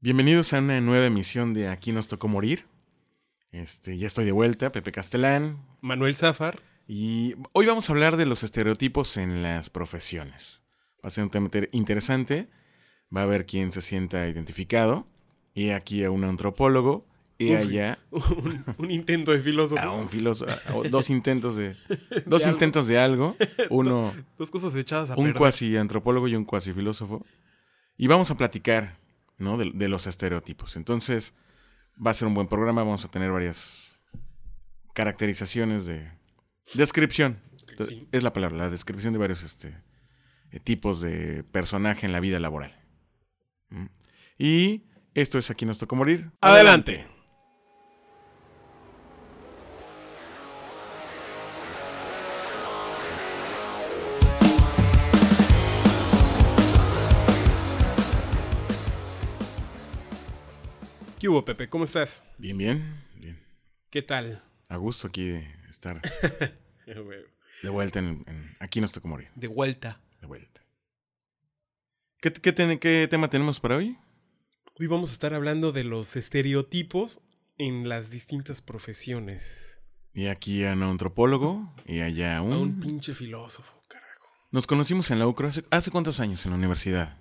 Bienvenidos a una nueva emisión de Aquí nos tocó morir. Este, ya estoy de vuelta, Pepe Castelán. Manuel Zafar. Y hoy vamos a hablar de los estereotipos en las profesiones. Va a ser un tema inter- interesante. Va a haber quien se sienta identificado. Y aquí a un antropólogo. Y Uf. allá Un, un intento de filósofo. a un filósofo. Dos intentos de. Dos algo. intentos de algo. Uno. Dos cosas echadas a un perder. cuasi antropólogo y un cuasi filósofo. Y vamos a platicar, ¿no? De, de los estereotipos. Entonces, va a ser un buen programa. Vamos a tener varias caracterizaciones de. Descripción. Sí. Es la palabra, la descripción de varios este, eh, tipos de personaje en la vida laboral. ¿Mm? Y esto es Aquí nos tocó morir. Adelante. ¿Qué hubo, Pepe? ¿Cómo estás? Bien, bien, bien. ¿Qué tal? A gusto aquí de estar de vuelta en, en Aquí nos tocó morir. De vuelta. De vuelta. ¿Qué, qué, ten- qué tema tenemos para hoy? Hoy vamos a estar hablando de los estereotipos en las distintas profesiones. Y aquí a un antropólogo y allá a un... A un pinche filósofo, carajo. Nos conocimos en la UCRO hace, ¿hace cuántos años en la universidad?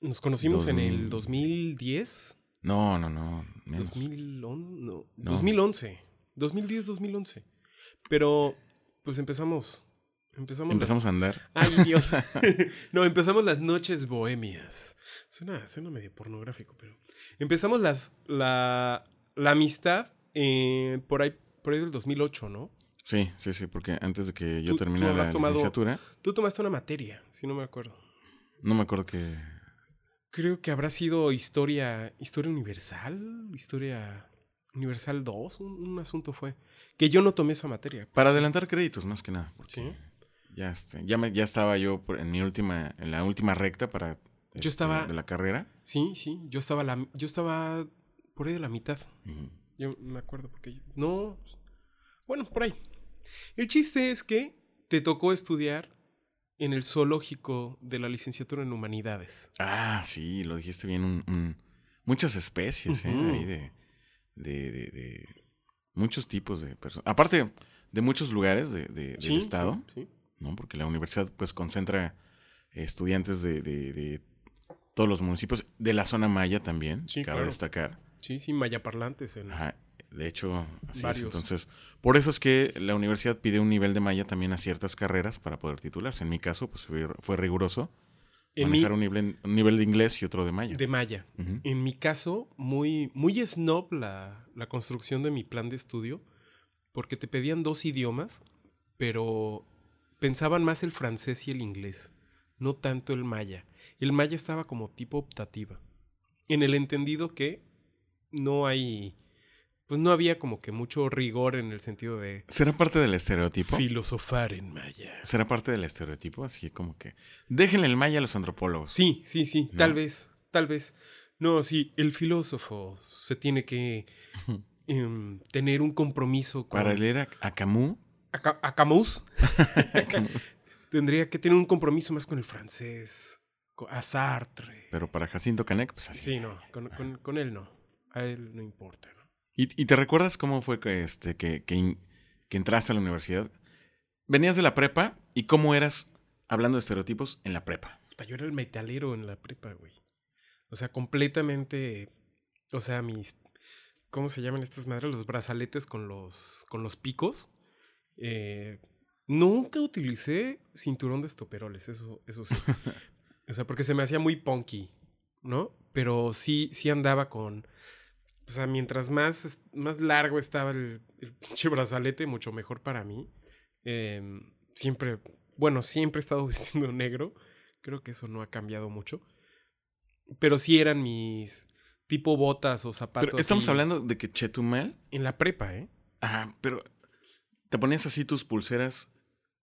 Nos conocimos en el 2000. 2010. No, no, no. menos. 2011, no, No. 2011. 2010, 2011. Pero, pues empezamos. Empezamos. Empezamos a andar. Ay, Dios. no, empezamos las noches bohemias. Suena, suena medio pornográfico, pero. Empezamos las, la, la amistad eh, por, ahí, por ahí del 2008, ¿no? Sí, sí, sí, porque antes de que yo terminara la tomado- licenciatura, Tú tomaste una materia, si no me acuerdo. no me acuerdo que... Creo que habrá sido historia, historia universal, historia universal 2, un, un asunto fue. Que yo no tomé esa materia. Para adelantar créditos, más que nada. Porque Sí. ya, este, ya, me- ya estaba yo por- en mi última, en la última recta para... este, estaba- De la carrera. Sí, sí, yo estaba, la, yo estaba por ahí de la mitad. Ujú. Yo me acuerdo porque... No, bueno, por ahí. El chiste es que te tocó estudiar en el zoológico de la licenciatura en humanidades. Ah, sí, lo dijiste bien. un- un- muchas especies, ¿eh? Ahí de, de, de- de muchos tipos de personas. Aparte de muchos lugares de, de- del estado, Sí, sí. ¿no? Porque la universidad pues concentra estudiantes de, de- de todos los municipios, de la zona maya también, cabe claro. destacar. Sí, sí, mayaparlantes. En... Ajá, de hecho, así es. Entonces, por eso es que la universidad pide un nivel de maya también a ciertas carreras para poder titularse. En mi caso, pues fue, fue riguroso En mi, manejar un, nivel, un nivel de inglés y otro de maya. de maya. Ujú. En mi caso, muy, muy snob la, la construcción de mi plan de estudio, porque te pedían dos idiomas, pero pensaban más el francés y el inglés, no tanto el maya. El maya estaba como tipo optativa, en el entendido que no hay, pues no había como que mucho rigor en el sentido de ¿Será parte del estereotipo? filosofar en maya. ¿Será parte del estereotipo? Así como que déjenle el maya a los antropólogos. Sí, sí, sí, ¿No? tal vez, tal vez. No, sí, el filósofo se tiene que em, tener un compromiso con... Para leer a, a Camus, A, Ca- a Camus tendría que tener un compromiso más con el francés, a Sartre. pero para Jacinto Canek, pues así. Sí, no, con, con- con él no. A él no importa. ¿Y, y te recuerdas cómo fue que, este, que, que, in- que entraste a la universidad? Venías de la prepa y cómo eras hablando de estereotipos en la prepa. Yo era el metalero en la prepa, güey. O sea, completamente... O sea, mis... ¿Cómo se llaman estas madres? Los brazaletes con los, con los picos. Eh, nunca utilicé cinturón de estoperoles, eso, eso sí. o sea, porque se me hacía muy punky, ¿no? Pero sí, sí andaba con... O sea, mientras más, más largo estaba el, el pinche brazalete, mucho mejor para mí. Eh, siempre, bueno, siempre he estado vestiendo negro. Creo que eso no ha cambiado mucho. Pero sí eran mis tipo botas o zapatos. Pero estamos hablando de que Chetumal, En la prepa, ¿eh? ah, pero te ponías así tus pulseras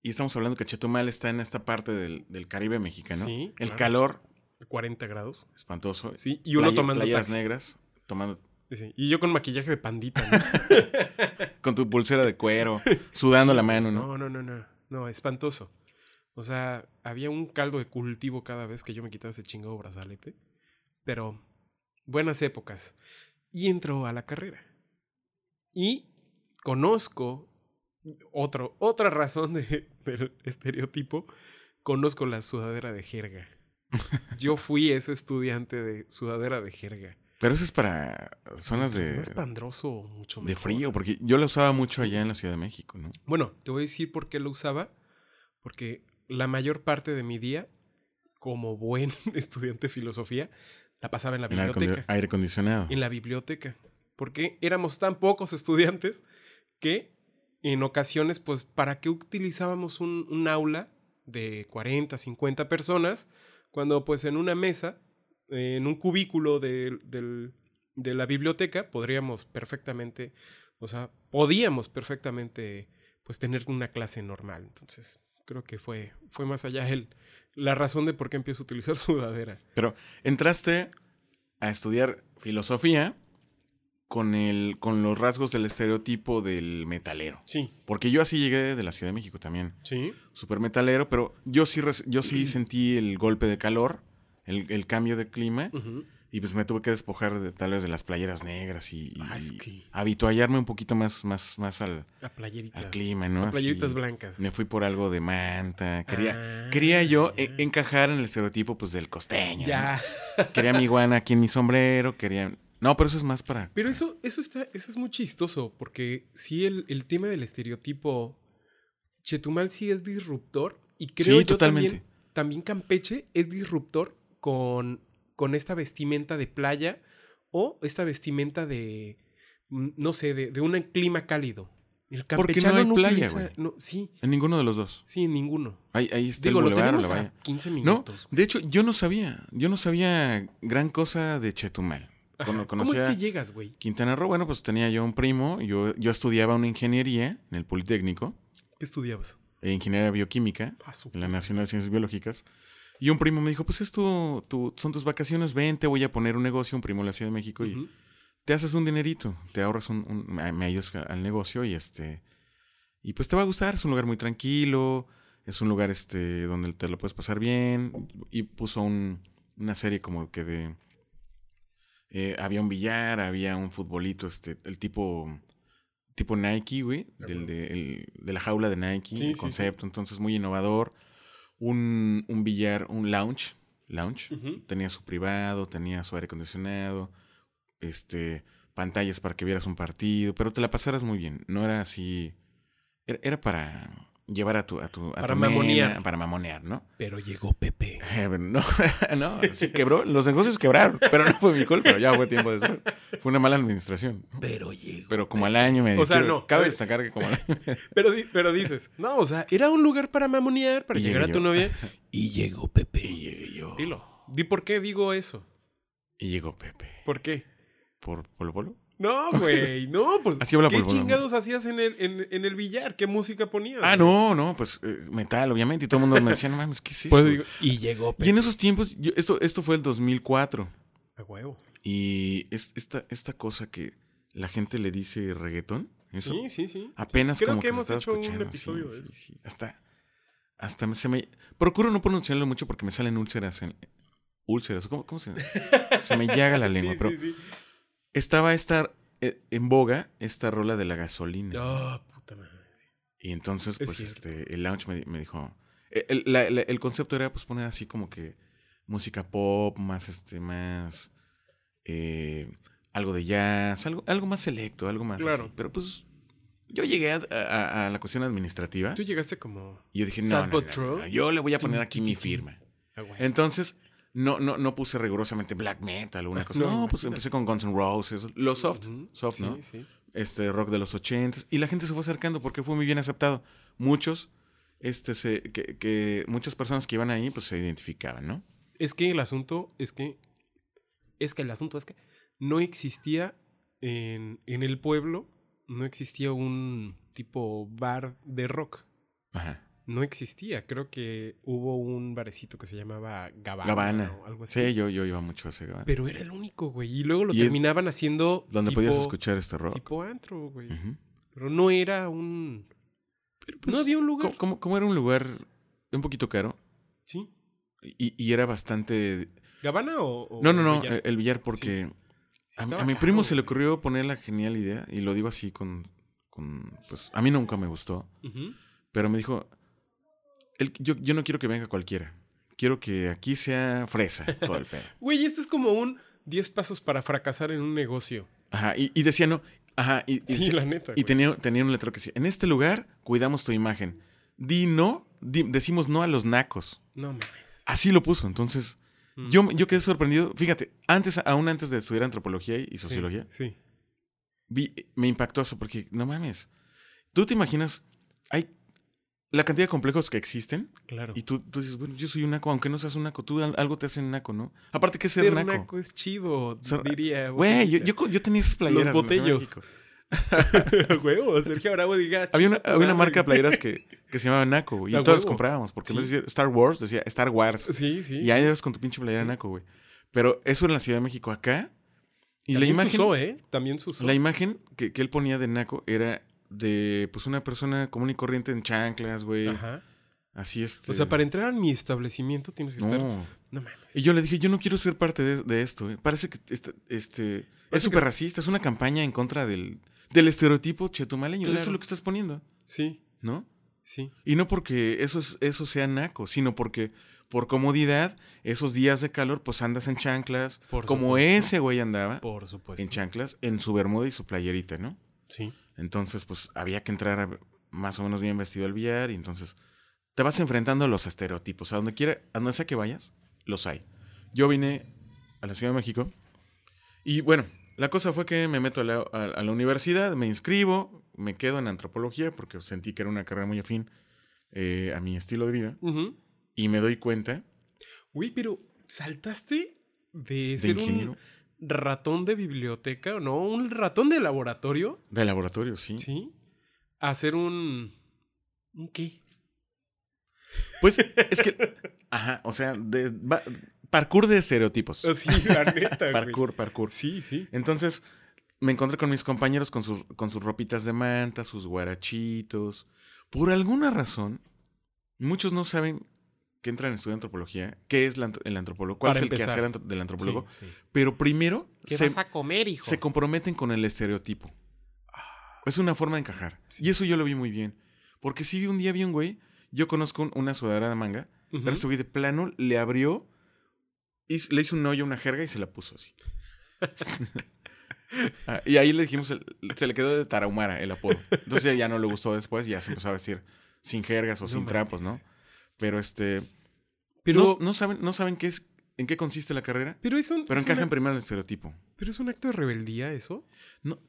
y estamos hablando que Chetumal está en esta parte del, del Caribe mexicano. Sí, El claro. calor 40 grados. espantoso. Sí, y uno Playa- tomando taxi. negras, tomando Sí, Y yo con maquillaje de pandita, ¿no? con tu pulsera de cuero, sudando la mano, ¿no? No, no, no, no. No, espantoso. O sea, había un caldo de cultivo cada vez que yo me quitaba ese chingado brazalete. Pero buenas épocas. Y entro a la carrera. Y conozco otro, otra razón de- del estereotipo. Conozco la sudadera de jerga. Yo fui ese estudiante de sudadera de jerga. Pero eso es para zonas Es de, más pandroso, mucho de frío, porque yo la usaba mucho allá en la Ciudad de México, ¿no? Bueno, te voy a decir por qué lo usaba. Porque la mayor parte de mi día, como buen estudiante de filosofía, la pasaba en la En biblioteca. condi- aire acondicionado. En la biblioteca. Porque éramos tan pocos estudiantes que en ocasiones, pues, ¿para qué utilizábamos un, un aula de 40, 50 personas? Cuando, pues, en una mesa, en un cubículo de, de la biblioteca, podríamos perfectamente, o sea, podíamos perfectamente, pues, tener una clase normal. Entonces, creo que fue, fue más allá el, la razón de por qué empiezo a utilizar sudadera. Pero entraste a estudiar filosofía con, el, con los rasgos del estereotipo del metalero. Sí, Porque yo así llegué de la Ciudad de México también. sí. Súper metalero, pero yo sí, yo sí sentí el golpe de calor, el, el cambio de clima, y pues me tuve que despojar de, tal vez de las playeras negras y, y- Ah, es y que- habituallarme un poquito más, más, más al, clima, ¿no? a playeritas Así, blancas. Me fui por algo de manta. Quería, Ah, quería yo e- encajar en el estereotipo pues del costeño. Quería mi iguana aquí en mi sombrero, quería... No, pero eso es más para... Pero eso, eso está, eso es muy chistoso, porque sí, el, el tema del estereotipo Chetumal sí es disruptor. Y creo Sí, yo totalmente. también, también Campeche es disruptor con, con esta vestimenta de playa o esta vestimenta de, mm, no sé, de, de un clima cálido. El Porque no campechano hay no, playa, güey. no, sí, En ninguno de los dos. sí, en ninguno. Ahí, ahí está Digo, el lo bulevar o tenemos la a valla. 15 No, minutos. de hecho, yo no sabía. Yo no sabía gran cosa de Chetumal. ¿Cómo es que llegas, güey? Quintana Roo, bueno, pues tenía yo un primo. Yo, yo estudiaba una ingeniería en el Politécnico, ¿Qué estudiabas? e ingeniería bioquímica, Ah, en la Nacional de Ciencias Biológicas. Y un primo me dijo, pues esto tu, son tus vacaciones, ven, te voy a poner un negocio, un primo de la Ciudad de México, y te haces un dinerito, te ahorras un, un- me ayudas al negocio y este y pues te va a gustar, es un lugar muy tranquilo, es un lugar este donde te lo puedes pasar bien y puso un- una serie como que de eh, había un billar, había un futbolito, este el tipo tipo Nike, güey, De del de, el- de la jaula de Nike, Sí, el sí. concepto, entonces muy innovador, un, un billar, un lounge, lounge, tenía su privado, tenía su aire acondicionado, este, pantallas para que vieras un partido, pero te la pasaras muy bien. No era así. Era, era para llevar a tu, a tu, a Para tu nena, mamonear. para mamonear, ¿no? Pero llegó Pepe. Eh, no, no, sí quebró, los negocios quebraron, pero no fue mi culpa, ya fue tiempo después. Fue una mala administración. Pero llegó. Pero como al año me O sea, no, Cabe destacar que como al año. Pero, pero dices, no, o sea, era un lugar para mamonear, para Y llegar a tu yo. novia. Y llegó Pepe. Y llegué yo. Dilo. Di por qué digo eso. Y llegó Pepe. ¿Por qué? ¿Por Polo Polo? No, güey, no, pues. Así habla ¿Qué chingados hacías en el, en, en el billar? ¿Qué música ponías? Ah, no, no, pues eh, metal, obviamente. Y todo el mundo me decía, no mames, ¿qué es eso? Pues digo, y llegó Pepe. Y en esos tiempos, yo- esto, esto fue el 2004. A huevo. Y es, esta, esta cosa que la gente le dice reggaetón, eso, Sí, sí, sí. apenas Creo como que que, hemos hecho un episodio sí, de eso. sí. Hasta, hasta se me... Procuro no pronunciarlo mucho porque me salen úlceras en... Úlceras, ¿cómo, cómo se...? se me llaga la lengua, pero sí, sí. Estaba esta, eh, en boga esta rola de la gasolina. Ah, puta madre. Y entonces, Es pues, cierto. este, el lounge me, me dijo. eh, El, la- la- el concepto era pues poner así como que música pop, más este, más eh, algo de jazz, algo, algo más selecto, algo más. Claro. así. Pero pues yo llegué a, a- a la cuestión administrativa Tú llegaste como. y yo dije, no, no, no, no, yo le voy a poner aquí mi firma. Ah. Entonces, no, no, no puse rigurosamente black metal o una cosa. No, No, pues empecé con Guns N' Roses, lo soft, Ujú. soft, sí, ¿no? Sí, este rock de los ochentas y la gente se fue acercando porque fue muy bien aceptado. Muchos, este, se, que, que muchas personas que iban ahí, pues se identificaban, ¿no? Es que el asunto es que. Es que el asunto es que no existía en, en el pueblo, no existía un tipo bar de rock. Ajá. No existía. Creo que hubo un barecito que se llamaba Gabana, Gabana. o algo así. Sí, yo, yo iba mucho a ese Gabana. Pero era el único, güey. Y luego lo Y terminaban haciendo. Donde tipo- podías escuchar este rock. Tipo antro, güey. Pero no era un. Pero, pues, no había un lugar. co- Como, como era un lugar un poquito caro Sí. y, y era bastante... ¿Gabana o, o No, no, no, eh, el billar porque Sí, a, mi caro, primo se le ocurrió poner la genial idea, y lo digo así con, con pues a mí nunca me gustó, pero me dijo, "El- yo, yo no quiero que venga cualquiera, quiero que aquí sea fresa todo el pedo. Güey, este es como un 10 pasos para fracasar en un negocio. Ajá, y, y decía, no, ajá, y, y Sí, decía- la neta. y tenía, tenía un letrero que decía, en este lugar cuidamos tu imagen, di no, di- decimos no a los nacos. No mames. Así lo puso, entonces... Mm. Yo, yo quedé sorprendido. Fíjate, antes, aún antes de estudiar antropología y Sí, sociología, Sí. vi- me impactó eso porque, no mames, tú te imaginas, hay la cantidad de complejos que existen claro. y tú, tú dices, bueno, yo soy un naco, aunque no seas un naco, tú al- algo te hace naco, ¿no? Aparte que ser, Ser naco. naco es chido, Ser- diría. Güey, yo, yo, tenía esas playeras. de botellos. Huevo, Sergio Bravo diga. Había una, "Chinga tu había una madre". marca de playeras que, que se llamaba Naco, güey, y todos las comprábamos, porque en vez Sí. de decir Star Wars, decía Star Wars. Sí, sí. Y ahí ibas con tu pinche playera Naco, güey. Pero eso en la Ciudad de México acá. Y la imagen. se usó, ¿eh? También se usó. La imagen que, que él ponía de Naco era de pues una persona común y corriente en chanclas, güey. Ajá. Así es. O sea, para entrar a mi establecimiento tienes que estar. No. No mames. Y yo le dije, yo no quiero ser parte de, de esto. eh. Parece que este, este es súper que- racista, es una campaña en contra del, del estereotipo chetumaleño. Eso Claro. es lo que estás poniendo, Sí, ¿no? sí. Y no porque eso, es- eso sea naco, sino porque por comodidad, esos días de calor, pues andas en chanclas, Por como supuesto. ese güey andaba Por supuesto. en chanclas, en su bermuda y su playerita, ¿no? Sí. Entonces, pues había que entrar más o menos bien vestido al billar y entonces te vas enfrentando a los estereotipos. A donde quiera, a donde sea que vayas, los hay. Yo vine a la Ciudad de México y bueno, la cosa fue que me meto a la, a- a la universidad, me inscribo, me quedo en antropología porque sentí que era una carrera muy afín eh, a mi estilo de vida y me doy cuenta Güey, pero saltaste de de ser ingeniero un ratón de biblioteca, ¿no? Un ratón de laboratorio, de laboratorio, sí. ¿sí? A ser un. ¿Un qué? Pues es que, ajá, o sea, de, va- parkour de estereotipos. Sí, la neta. Parkour, parkour. Sí, sí. Entonces, me encontré con mis compañeros con sus, con sus ropitas de manta, sus guarachitos. Por alguna razón, muchos no saben que entran a estudiar antropología, qué es la el antropólogo, cuál Para es el empezar. quehacer del antropólogo. Sí, sí. Pero primero ¿Qué se, vas a comer, hijo? se comprometen con el estereotipo. Es una forma de encajar. Sí. Y eso yo lo vi muy bien. Porque si un día vi un güey, yo conozco un- una sudadera de manga, Ujú. pero este güey de plano le abrió, y le hizo un hoyo, una jerga y se la puso así. Ah, y ahí le dijimos, el- se le quedó de Tarahumara el apodo. Entonces ya no le gustó después, ya se empezó a vestir sin jergas o No sin trapos, ¿no? Pero este. Pero, no, no saben, no saben qué es, en qué consiste la carrera, pero es un. pero es encajan una- primero en el estereotipo. pero es un acto de rebeldía, eso. No.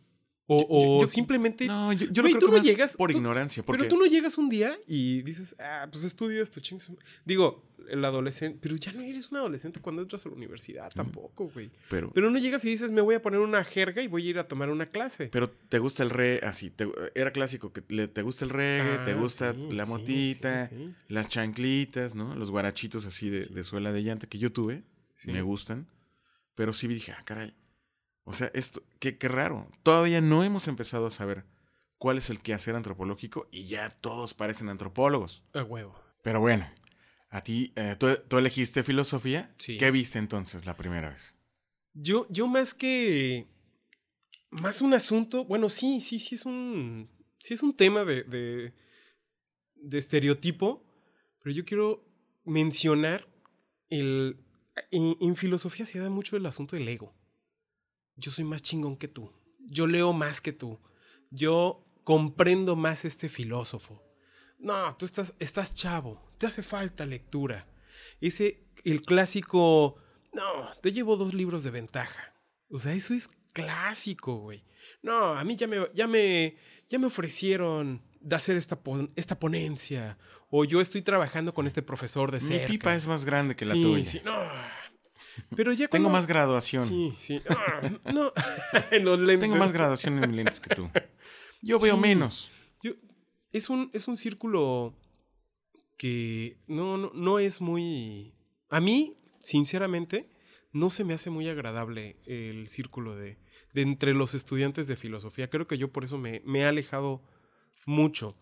O, Yo- o yo- yo- simplemente. No, yo, lo creo tú que no más llegas- por tú- ignorancia. Porque Pero tú no llegas un día y dices, ah, pues estudio esto, chingas. Digo, el adolescente. Pero ya no eres un adolescente cuando entras a la universidad, tampoco, güey. pero, Pero no llegas y dices, me voy a poner una jerga y voy a ir a tomar una clase. pero te gusta el re, así, te- era clásico, que le- te gusta el reggae, te Ah, gusta sí, la motita, sí, sí. las chanclitas, ¿no? Los guarachitos así de, de suela de llanta que yo tuve, Sí. me gustan. Pero sí dije, ah, caray. O sea, esto, qué, qué raro. Todavía no hemos empezado a saber cuál es el quehacer antropológico y ya todos parecen antropólogos. A huevo. Pero bueno, a ti, eh, ¿tú, tú elegiste filosofía. Sí. ¿Qué viste entonces la primera vez? Yo, yo más que. Más un asunto. Bueno, sí, sí, sí es un. Sí es un tema de. de, de estereotipo. Pero yo quiero mencionar el. En, en filosofía se da mucho el asunto del ego. Yo soy más chingón que tú. Yo leo más que tú. Yo comprendo más este filósofo. No, tú estás, estás chavo. Te hace falta lectura. Ese, el clásico. No, te llevo dos libros de ventaja. O sea, eso es clásico, güey. No, a mí ya me, ya me, ya me ofrecieron de hacer esta, pon- esta ponencia. O yo estoy trabajando con este profesor de Mi cerca. pipa es más grande que la sí, tuya. sí, no. Pero ya Tengo cuando- más graduación. Sí, sí. Ah, no, en los lentes. Tengo más graduación en mis lentes que tú. Yo veo Sí. menos. Yo- es, un, es un círculo que no, no, no es muy... A mí, sinceramente, no se me hace muy agradable el círculo de, de entre los estudiantes de filosofía. Creo que yo por eso me, me he alejado mucho.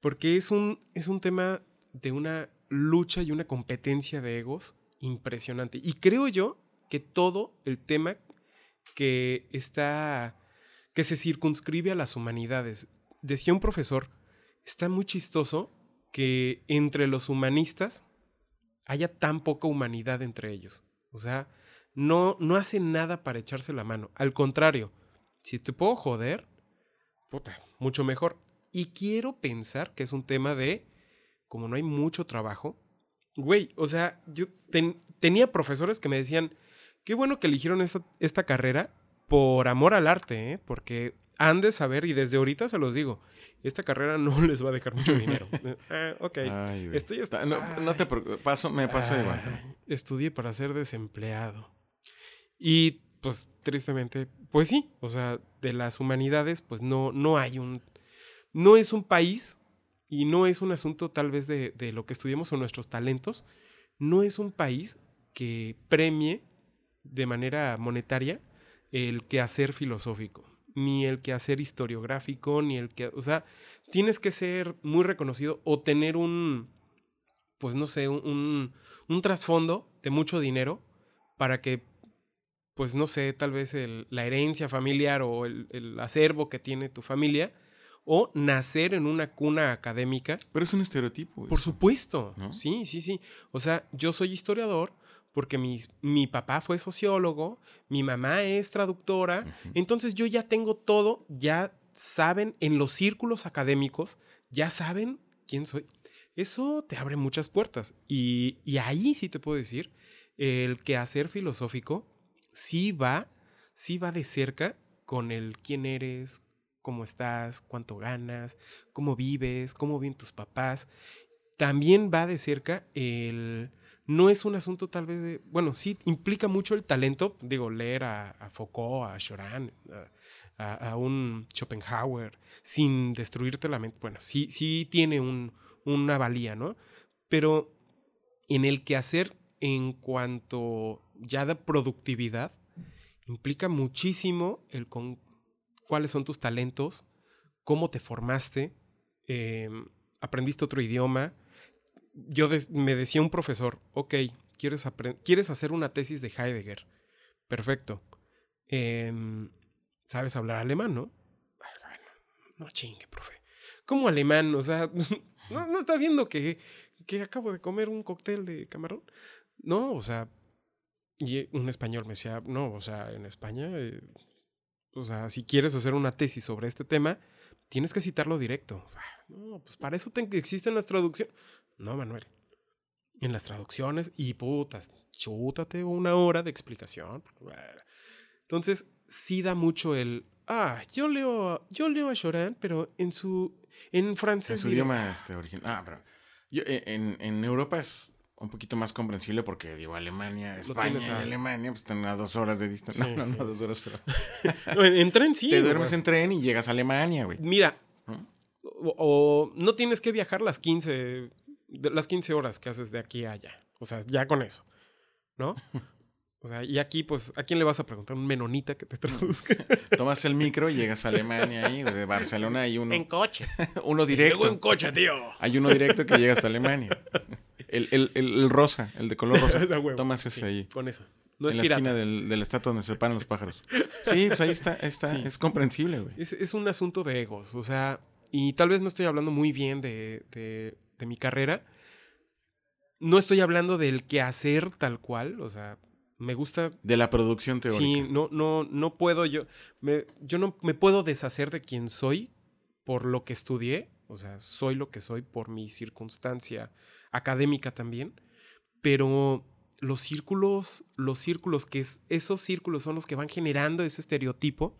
Porque es un, es un tema de una lucha y una competencia de egos impresionante. Y creo yo que todo el tema que está, que se circunscribe a las humanidades. Decía un profesor, está muy chistoso que entre los humanistas haya tan poca humanidad entre ellos. O sea, no, no hacen nada para echarse la mano. Al contrario, si te puedo joder, puta, mucho mejor. Y quiero pensar que es un tema de, como no hay mucho trabajo, güey, o sea, yo tenía profesores que me decían, qué bueno que eligieron esta, esta carrera por amor al arte, ¿eh? porque han de saber, y desde ahorita se los digo, esta carrera no les va a dejar mucho dinero. ah, ok. Estoy no, te paso, me paso igual. Estudié para ser desempleado. Y pues tristemente, pues sí, o sea, de las humanidades, pues no, no hay un, no es un país y no es un asunto tal vez de, de lo que estudiamos o nuestros talentos, no es un país que premie de manera monetaria el quehacer filosófico, ni el quehacer historiográfico, ni el que, o sea, tienes que ser muy reconocido o tener un, pues no sé, un, un trasfondo de mucho dinero para que, pues no sé, tal vez la herencia familiar o el, acervo que tiene tu familia, o nacer en una cuna académica. Pero es un estereotipo. Por supuesto. Sí, sí, sí. O sea, yo soy historiador, porque mi, mi papá fue sociólogo, mi mamá es traductora, entonces yo ya tengo todo, ya saben en los círculos académicos, ya saben quién soy. Eso te abre muchas puertas y, y ahí sí te puedo decir, el quehacer filosófico sí va, sí va de cerca con el quién eres, cómo estás, cuánto ganas, cómo vives, cómo viven tus papás. También va de cerca el no es un asunto tal vez de, bueno, sí implica mucho el talento, digo, leer a, Foucault, a Choran, a, un Schopenhauer, sin destruirte la mente, bueno, sí, sí tiene un, una valía, ¿no? Pero en el quehacer en cuanto ya de productividad, implica muchísimo el con cuáles son tus talentos, cómo te formaste, em, aprendiste otro idioma, yo me decía un profesor, ok, ¿quieres, ¿quieres hacer una tesis de Heidegger? Perfecto. Em, ¿Sabes hablar alemán, no? no chingue, profe. ¿Cómo alemán? O sea, ¿no, está viendo que, que acabo de comer un cóctel de camarón? No, o sea, y un español me decía, no, o sea, en España, eh, o sea, si quieres hacer una tesis sobre este tema, tienes que citarlo directo. No, pues para eso existen las traducciones. No, Manuel. En las traducciones y putas, chútate una hora de explicación. Entonces, sí da mucho el. Ah, yo leo, yo leo a Choran, pero en su. En francés. En su idioma este, original. Ah, pero. Eh, en, en Europa es un poquito más comprensible porque, digo, Alemania, España y Alemania pues, están a dos horas de distancia. no, no, no, a dos horas, pero... en, tren sí. Te duermes en tren y llegas a Alemania, güey. Mira, o, no tienes que viajar las 15, las 15 horas que haces de aquí a allá. O sea, ya con eso, ¿no? O sea, y aquí, pues, ¿a quién le vas a preguntar? Un menonita que te traduzca. Tomas el micro y llegas a Alemania ahí, de Barcelona hay uno. En coche. uno directo. en coche, tío. Hay uno directo que llegas a Alemania. El, el, el, rosa, el de color rosa. Tomas ese ahí. Con eso. No en la esquina del, de la estatua donde se paran los pájaros. Sí, pues ahí está, está es comprensible, güey. Es, es, un asunto de egos. O sea, y tal vez no estoy hablando muy bien de, de, mi carrera. No estoy hablando del quehacer tal cual, o sea, me gusta... De la producción teórica. Sí, no, no, no puedo yo... Me, yo no me puedo deshacer de quien soy por lo que estudié, o sea, soy lo que soy por mi circunstancia académica también, pero los círculos, los círculos que es, esos círculos son los que van generando ese estereotipo,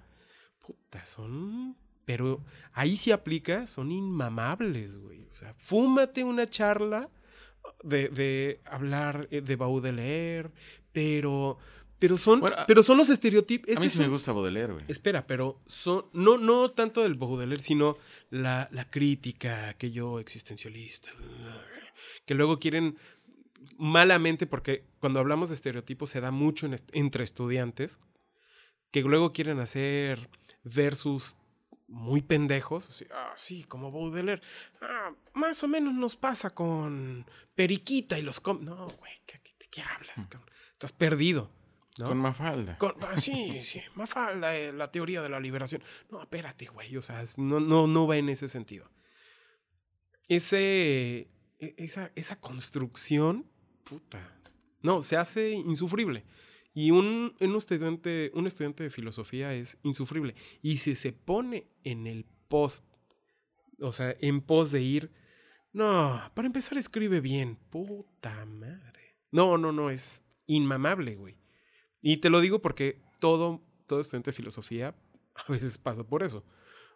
puta, son pero ahí sí aplica, son inmamables, güey. O sea, fúmate una charla de, de hablar eh, de Baudelaire, pero, pero, son, pero son los estereotipos. A mí sí me gusta Baudelaire, güey. Espera, pero son, no, no tanto del Baudelaire, sino la, la crítica, aquello existencialista, que luego quieren malamente, porque cuando hablamos de estereotipos se da mucho entre estudiantes, que luego quieren hacer versus muy pendejos. Así, ah, sí, como Baudelaire. Ah, más o menos nos pasa con Periquita y los... com-". No, güey, ¿qué- ¿de qué hablas? cabrón? Estás perdido. ¿no? Con Mafalda. Con- ah, sí, sí, Mafalda, eh, la teoría de la liberación. No, espérate, güey, o sea, no, no, no va en ese sentido. Ese, esa, esa construcción, puta, no, se hace insufrible. Y un, un, estudiante, un estudiante de filosofía es insufrible. Y si se pone en el post, o sea, en pos de ir, no, para empezar escribe bien, puta madre. No, no, no, es inmamable, güey. Y te lo digo porque todo, todo estudiante de filosofía a veces pasa por eso.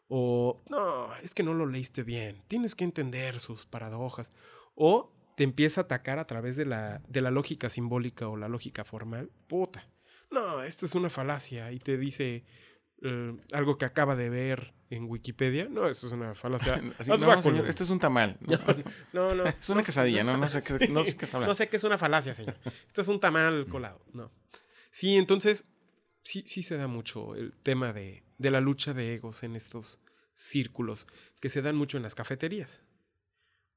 O, no, es que no lo leíste bien. Tienes que entender sus paradojas. O te empieza a atacar a través de la, de la lógica simbólica o la lógica formal. Puta. No, esto es una falacia. Y te dice eh, algo que acaba de ver en Wikipedia. No, eso es una falacia. Así, no, señor, este es un tamal. No, No, no. Es una quesadilla, no, no sé qué- no sé qué está hablando. No sé qué es una falacia, señor. Esto es un tamal colado. No. Sí, entonces, sí, sí se da mucho el tema de, de la lucha de egos en estos círculos que se dan mucho en las cafeterías.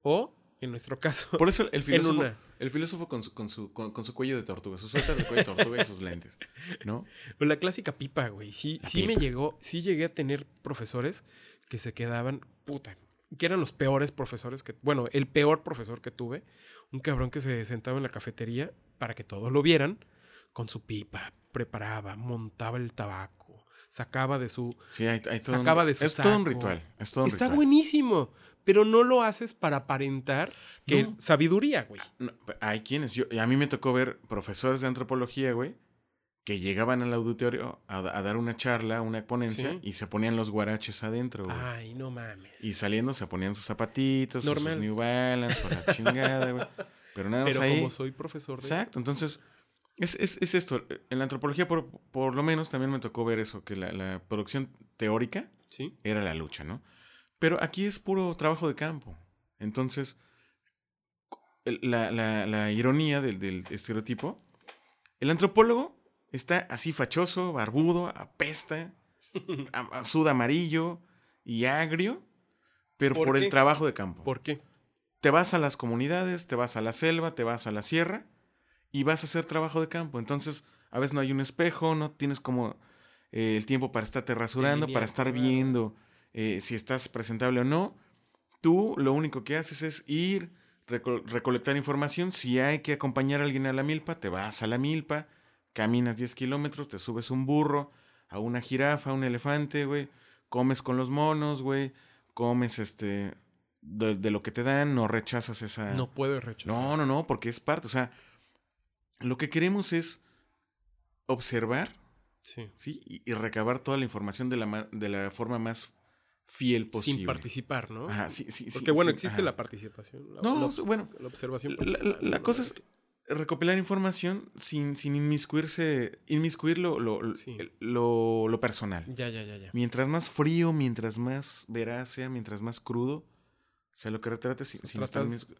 O, en nuestro caso, Por eso el filósofo, una. el filósofo con, su, con, su, con, con su cuello de tortuga, su suéter de cuello de tortuga y sus lentes, ¿no? la clásica pipa, güey. Sí, La sí me llegó, sí llegué a tener profesores que se quedaban, puta, que eran los peores profesores que, bueno, el peor profesor que tuve, un cabrón que se sentaba en la cafetería para que todos lo vieran, con su pipa, preparaba, montaba el tabaco, sacaba de su... Sí, hay, hay todo Sacaba un, de su Es todo un ritual. Es todo un Está ritual. buenísimo, pero no lo haces para aparentar que No. sabiduría, güey. No, hay quienes, yo, a mí me tocó ver profesores de antropología, güey, que llegaban al auditorio a, a dar una charla, una ponencia, Sí. y se ponían los guaraches adentro, güey. Ay, no mames. Y saliendo se ponían sus zapatitos, Normal. sus New Balance, o la chingada, güey. Pero nada más pero ahí. como soy profesor de... Exacto, entonces, es, es, es esto. En la antropología, por, por lo menos, también me tocó ver eso, que la, la producción teórica Sí. era la lucha, ¿no? Pero aquí es puro trabajo de campo. Entonces, la, la- la ironía del, del estereotipo, el antropólogo está así fachoso, barbudo, apesta, a- a- suda amarillo y agrio, pero ¿Por el trabajo de campo. ¿Por qué? Te vas a las comunidades, te vas a la selva, te vas a la sierra y vas a hacer trabajo de campo. Entonces, a veces no hay un espejo, no tienes como eh, el tiempo para estarte rasurando, para estar viendo eh, si estás presentable o no. Tú lo único que haces es ir, reco- recolectar información. Si hay que acompañar a alguien a la milpa, te vas a la milpa, caminas 10 kilómetros, te subes un burro, a una jirafa, a un elefante, güey. Comes con los monos, güey. Comes este de, de lo que te dan, no rechazas esa. No puedes rechazar. No, no, no, porque es parte. O sea, lo que queremos es observar, Sí. ¿sí? Y, y recabar toda la información de la, de la forma más fiel posible. Sin participar, ¿no? Ajá, sí, sí, sí, Porque bueno, sí, existe ajá. la participación. La, No, la- bueno, la observación. la, la- no, cosa no, es recopilar información sin, sin inmiscuirse, inmiscuir lo, lo, Sí. lo, lo personal. Ya, ya, ya, ya. Mientras más frío, mientras más veraz sea, mientras más crudo, sea lo que retrates, inmiscu-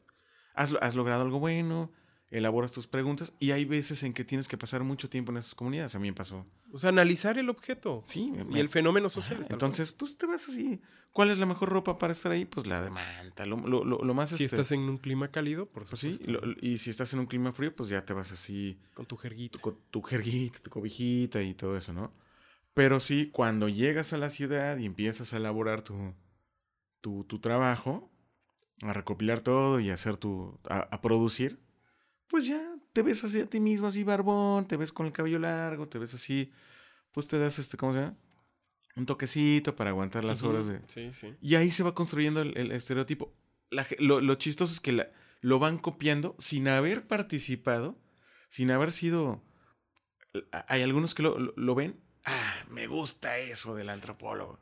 has, lo- has logrado algo bueno, elaboras tus preguntas y hay veces en que tienes que pasar mucho tiempo en esas comunidades. A mí me pasó. O sea, analizar el objeto Sí, y me- el fenómeno social. Entonces, pues te vas así. ¿Cuál es la mejor ropa para estar ahí? Pues la de manta. Lo, lo- lo- más. Si este, estás en un clima cálido, por pues sí, supuesto. lo- y si estás en un clima frío, pues ya te vas así, con tu jerguito. con tu jerguita, tu cobijita y todo eso, ¿no? Pero sí, cuando llegas a la ciudad y empiezas a elaborar tu, tu, tu trabajo, a recopilar todo y a hacer tu, a, a producir, pues ya te ves así a ti mismo, así barbón, te ves con el cabello largo, te ves así, pues te das este, ¿cómo se llama? Un toquecito para aguantar las Ujú, horas de, Sí, sí. y ahí se va construyendo el, el estereotipo. La lo, lo chistoso es que la- lo van copiando sin haber participado, sin haber sido... Hay algunos que lo, lo- lo ven. Ah, me gusta eso del antropólogo.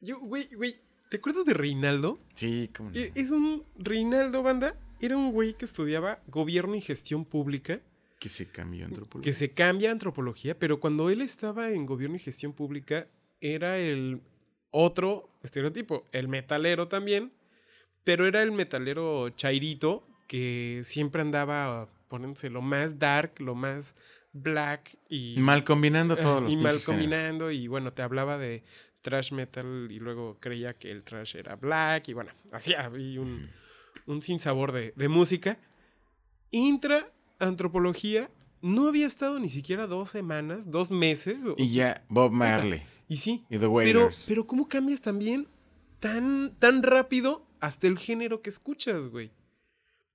Yo, güey, güey, ¿te acuerdas de Reinaldo? Sí, como... E- Es un Reinaldo, banda. Era un güey que estudiaba gobierno y gestión pública, Que se cambió antropólogo. que se cambia a antropología, pero cuando él estaba en gobierno y gestión pública, era el otro estereotipo, el metalero también, pero era el metalero chairito que siempre andaba poniéndose lo más dark, lo más black y Mal combinando todos los y mal combinando y bueno, te hablaba de trash metal y luego creía que el trash era black y bueno, así había un, un sinsabor de, de música. Intra antropología no había estado ni siquiera dos semanas, dos meses. Y ya, Bob Marley y sí, y The pero, pero ¿cómo cambias también tan, tan rápido hasta el género que escuchas, güey?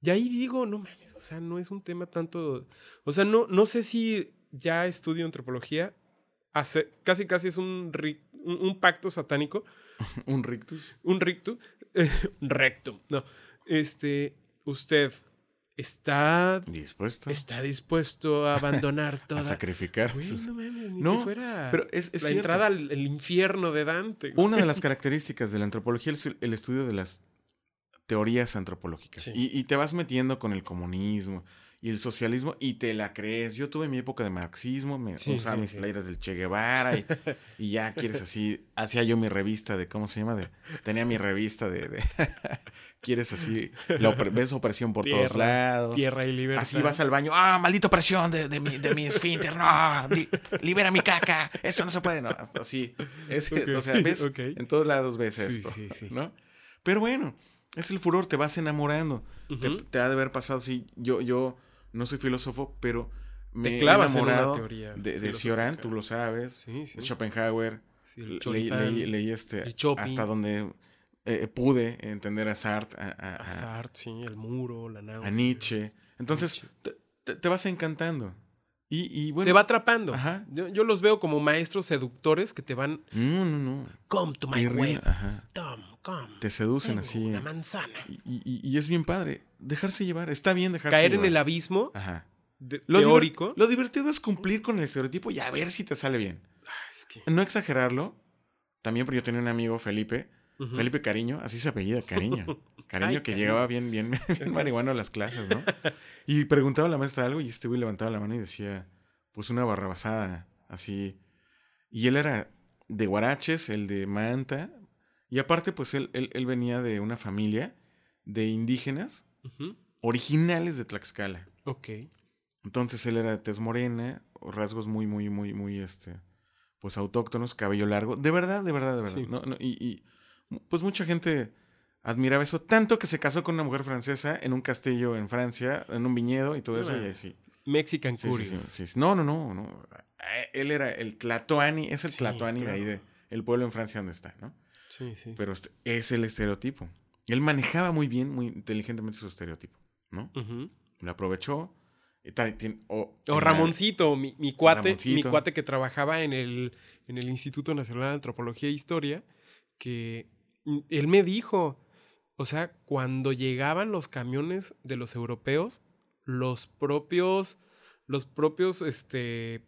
Y ahí digo, no mames, o sea, no es un tema tanto... O sea, no, no sé si ya estudio antropología, hace, casi casi es un, ri- un, un pacto satánico, Un rictus. un rictus, rectum, no. Este, usted está, Dispuesto está dispuesto a abandonar a toda... sacrificar. Sus- no mames, ni No, que fuera Pero es, es la cierto. entrada al el infierno de Dante. güey. Una de las características de la antropología es el, el estudio de las teorías antropológicas. Sí. Y, y te vas metiendo con el comunismo y el socialismo y te la crees. Yo tuve mi época de marxismo, me Sí, usaba sí, mis sí. playeras del Che Guevara y, y ya quieres así. Hacía yo mi revista de, ¿cómo se llama? De, tenía mi revista de, de quieres así, la opre- ves opresión por todos lados. Tierra y libertad. Así vas al baño, ah, maldita opresión de, de mi, de mi esfínter, no, li- libera mi caca, eso no se puede, no, hasta así. Es- Ok, O sea, ves, en todos lados ves esto, sí, sí. ¿no? Pero bueno, es el furor, te vas enamorando. te ha de haber pasado, sí, yo, yo no soy filósofo, pero me Te he clavas en una enamorado teoría de, de. Cioran, tú lo sabes, Sí, sí. de Schopenhauer, Sí, el leí, leí- leí este, hasta donde eh, pude entender a Sartre, a, a- a a- Sartre, sí, el muro, la náusea. a Nietzsche. Entonces, Nietzsche. te, te- vas encantando. Y, y bueno. te va atrapando. Ajá. Yo, yo los veo como maestros seductores que te van. No, no, no. Come to my web. Tom, come. Te seducen Tengo así. Una manzana. Y, y- y es bien padre. Dejarse llevar. Está bien dejarse Caer llevar. en el abismo Ajá. de- Lo, teórico. lo divertido es cumplir con el estereotipo y a ver si te sale bien. Ay, es que- No exagerarlo. También, porque yo tenía un amigo, Felipe. Felipe Cariño, así se apellida, Cariño. Cariño Ay, que Cariño. llegaba bien, bien, bien marihuano a las clases, ¿no? Y preguntaba a la maestra algo y este güey levantaba la mano y decía, pues una barrabasada, así. Y él era de Guaraches, el de Manta. Y aparte, pues él, él, él venía de una familia de indígenas Originales de Tlaxcala. Ok. Entonces él era de tez morena, rasgos muy, muy, muy, muy, este, pues autóctonos, cabello largo. De verdad, de verdad, de verdad. Sí. No, no, y, y, pues mucha gente admiraba eso, tanto que se casó con una mujer francesa en un castillo en Francia, en un viñedo y todo eso. Bueno. Y así. Mexican Sí, Curious. No, no, no, no. Eh, Él era el Tlatoani, es el Tlatoani de ahí, de, el pueblo en Francia donde está, ¿no? Sí, sí. Pero este- es el estereotipo. Él manejaba muy bien, muy inteligentemente su estereotipo, ¿no? Ujú. Lo aprovechó. tiene- o, Ramoncito, mi, mi cuate, mi Ramoncito. cuate que trabajaba en el, en el Instituto Nacional de Antropología e Historia, que mm, él me dijo, o sea, cuando llegaban los camiones de los europeos, los propios, los propios, este,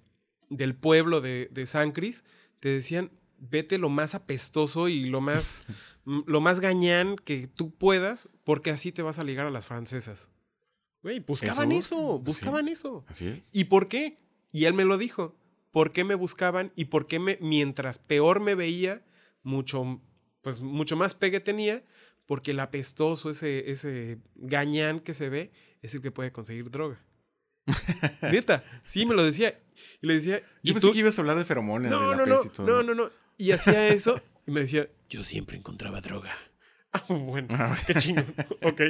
del pueblo de, de San Cris, te decían, vete lo más apestoso y lo más, lo más gañán que tú puedas, porque así te vas a ligar a las francesas. Güey, buscaban Eso, eso, sí. buscaban eso. Así es. ¿Y por qué? Y él me lo dijo. ¿Por qué me buscaban y por qué me, mientras peor me veía, mucho, pues mucho más pegue tenía? Porque el apestoso, ese, ese gañán que se ve, es el que puede conseguir droga. Neta, sí me lo decía. Y le decía, ¿y Yo pensé tú? que ibas a hablar de feromonas, de No, la no, no, y todo. no, no, no. Y hacía eso y me decía, yo siempre encontraba droga. Ah, bueno, Ah, qué chingón. ok.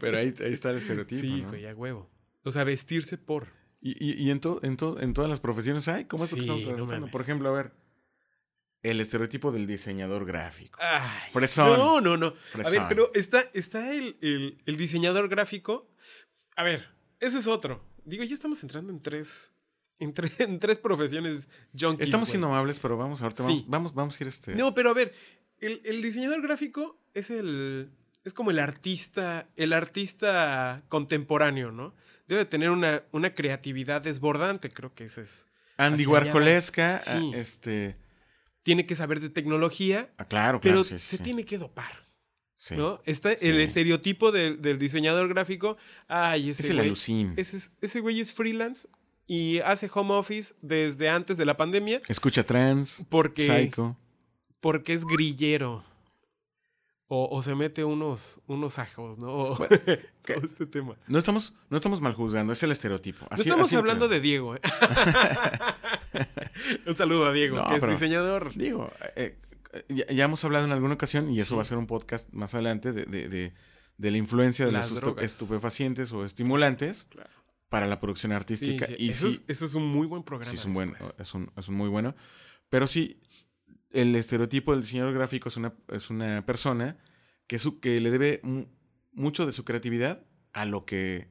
Pero ahí, ahí está el estereotipo. Sí, ¿no? güey, a huevo. O sea, vestirse por. Y, y, y en, to- en, to- en todas las profesiones hay, ¿cómo es lo que Sí, estamos no tratando? Por ejemplo, a ver, el estereotipo del diseñador gráfico. Ay, Fresón. No, no, no. A ver, Fresón. pero está, está el, el- el diseñador gráfico. A ver, ese es otro. Digo, ya estamos entrando en tres. En, tre- en tres profesiones junkies. Estamos güey. siendo amables, pero vamos, ahorita Sí. vamos, vamos, vamos a ir este. No, pero a ver, el, el diseñador gráfico es el. Es como el artista. El artista contemporáneo, ¿no? Debe tener una, una creatividad desbordante, creo que ese es. Andy. Warholesca, ah, Sí. este. Tiene que saber de tecnología, ah, claro, pero claro. sí, sí, se tiene que dopar. Sí. ¿no? Está sí. el estereotipo del, del diseñador gráfico. Ay, ese Es el güey, ese, es- ese güey es freelance y hace home office desde antes de la pandemia Escucha trans, porque, psycho. porque es grillero. O, o se mete unos, unos ajos, ¿no? O- Bueno, todo este tema. No estamos, no estamos mal juzgando, es el estereotipo. No estamos así hablando de Diego, ¿eh? Un saludo a Diego, No, que es diseñador. Digo, eh, eh, ya, ya hemos hablado en alguna ocasión, y eso Sí. va a ser un podcast más adelante, de, de- de- de la influencia de Las los estupefacientes o estimulantes Claro. Para la producción artística. sí, Y eso, sí, es, eso es un muy buen programa. sí es un buen, es un, es un muy bueno. Pero sí, el estereotipo del diseñador gráfico es una, es una persona que, su, que le debe mu- mucho de su creatividad a lo que,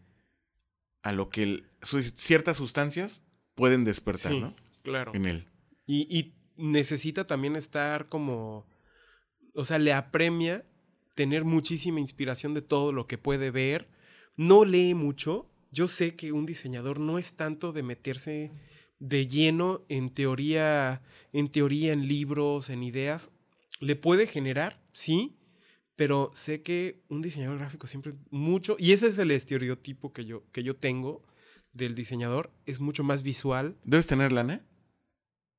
a lo que el- su- ciertas sustancias pueden despertar, Sí, ¿no? claro. En él. Y, y necesita también estar como. O sea, le apremia tener muchísima inspiración de todo lo que puede ver. No lee mucho. Yo sé que un diseñador no es tanto de meterse de lleno en teoría, en teoría, en libros, en ideas. Le puede generar, sí, pero sé que un diseñador gráfico siempre mucho, y ese es el estereotipo que yo, que yo tengo del diseñador, es mucho más visual. ¿Debes tener lana?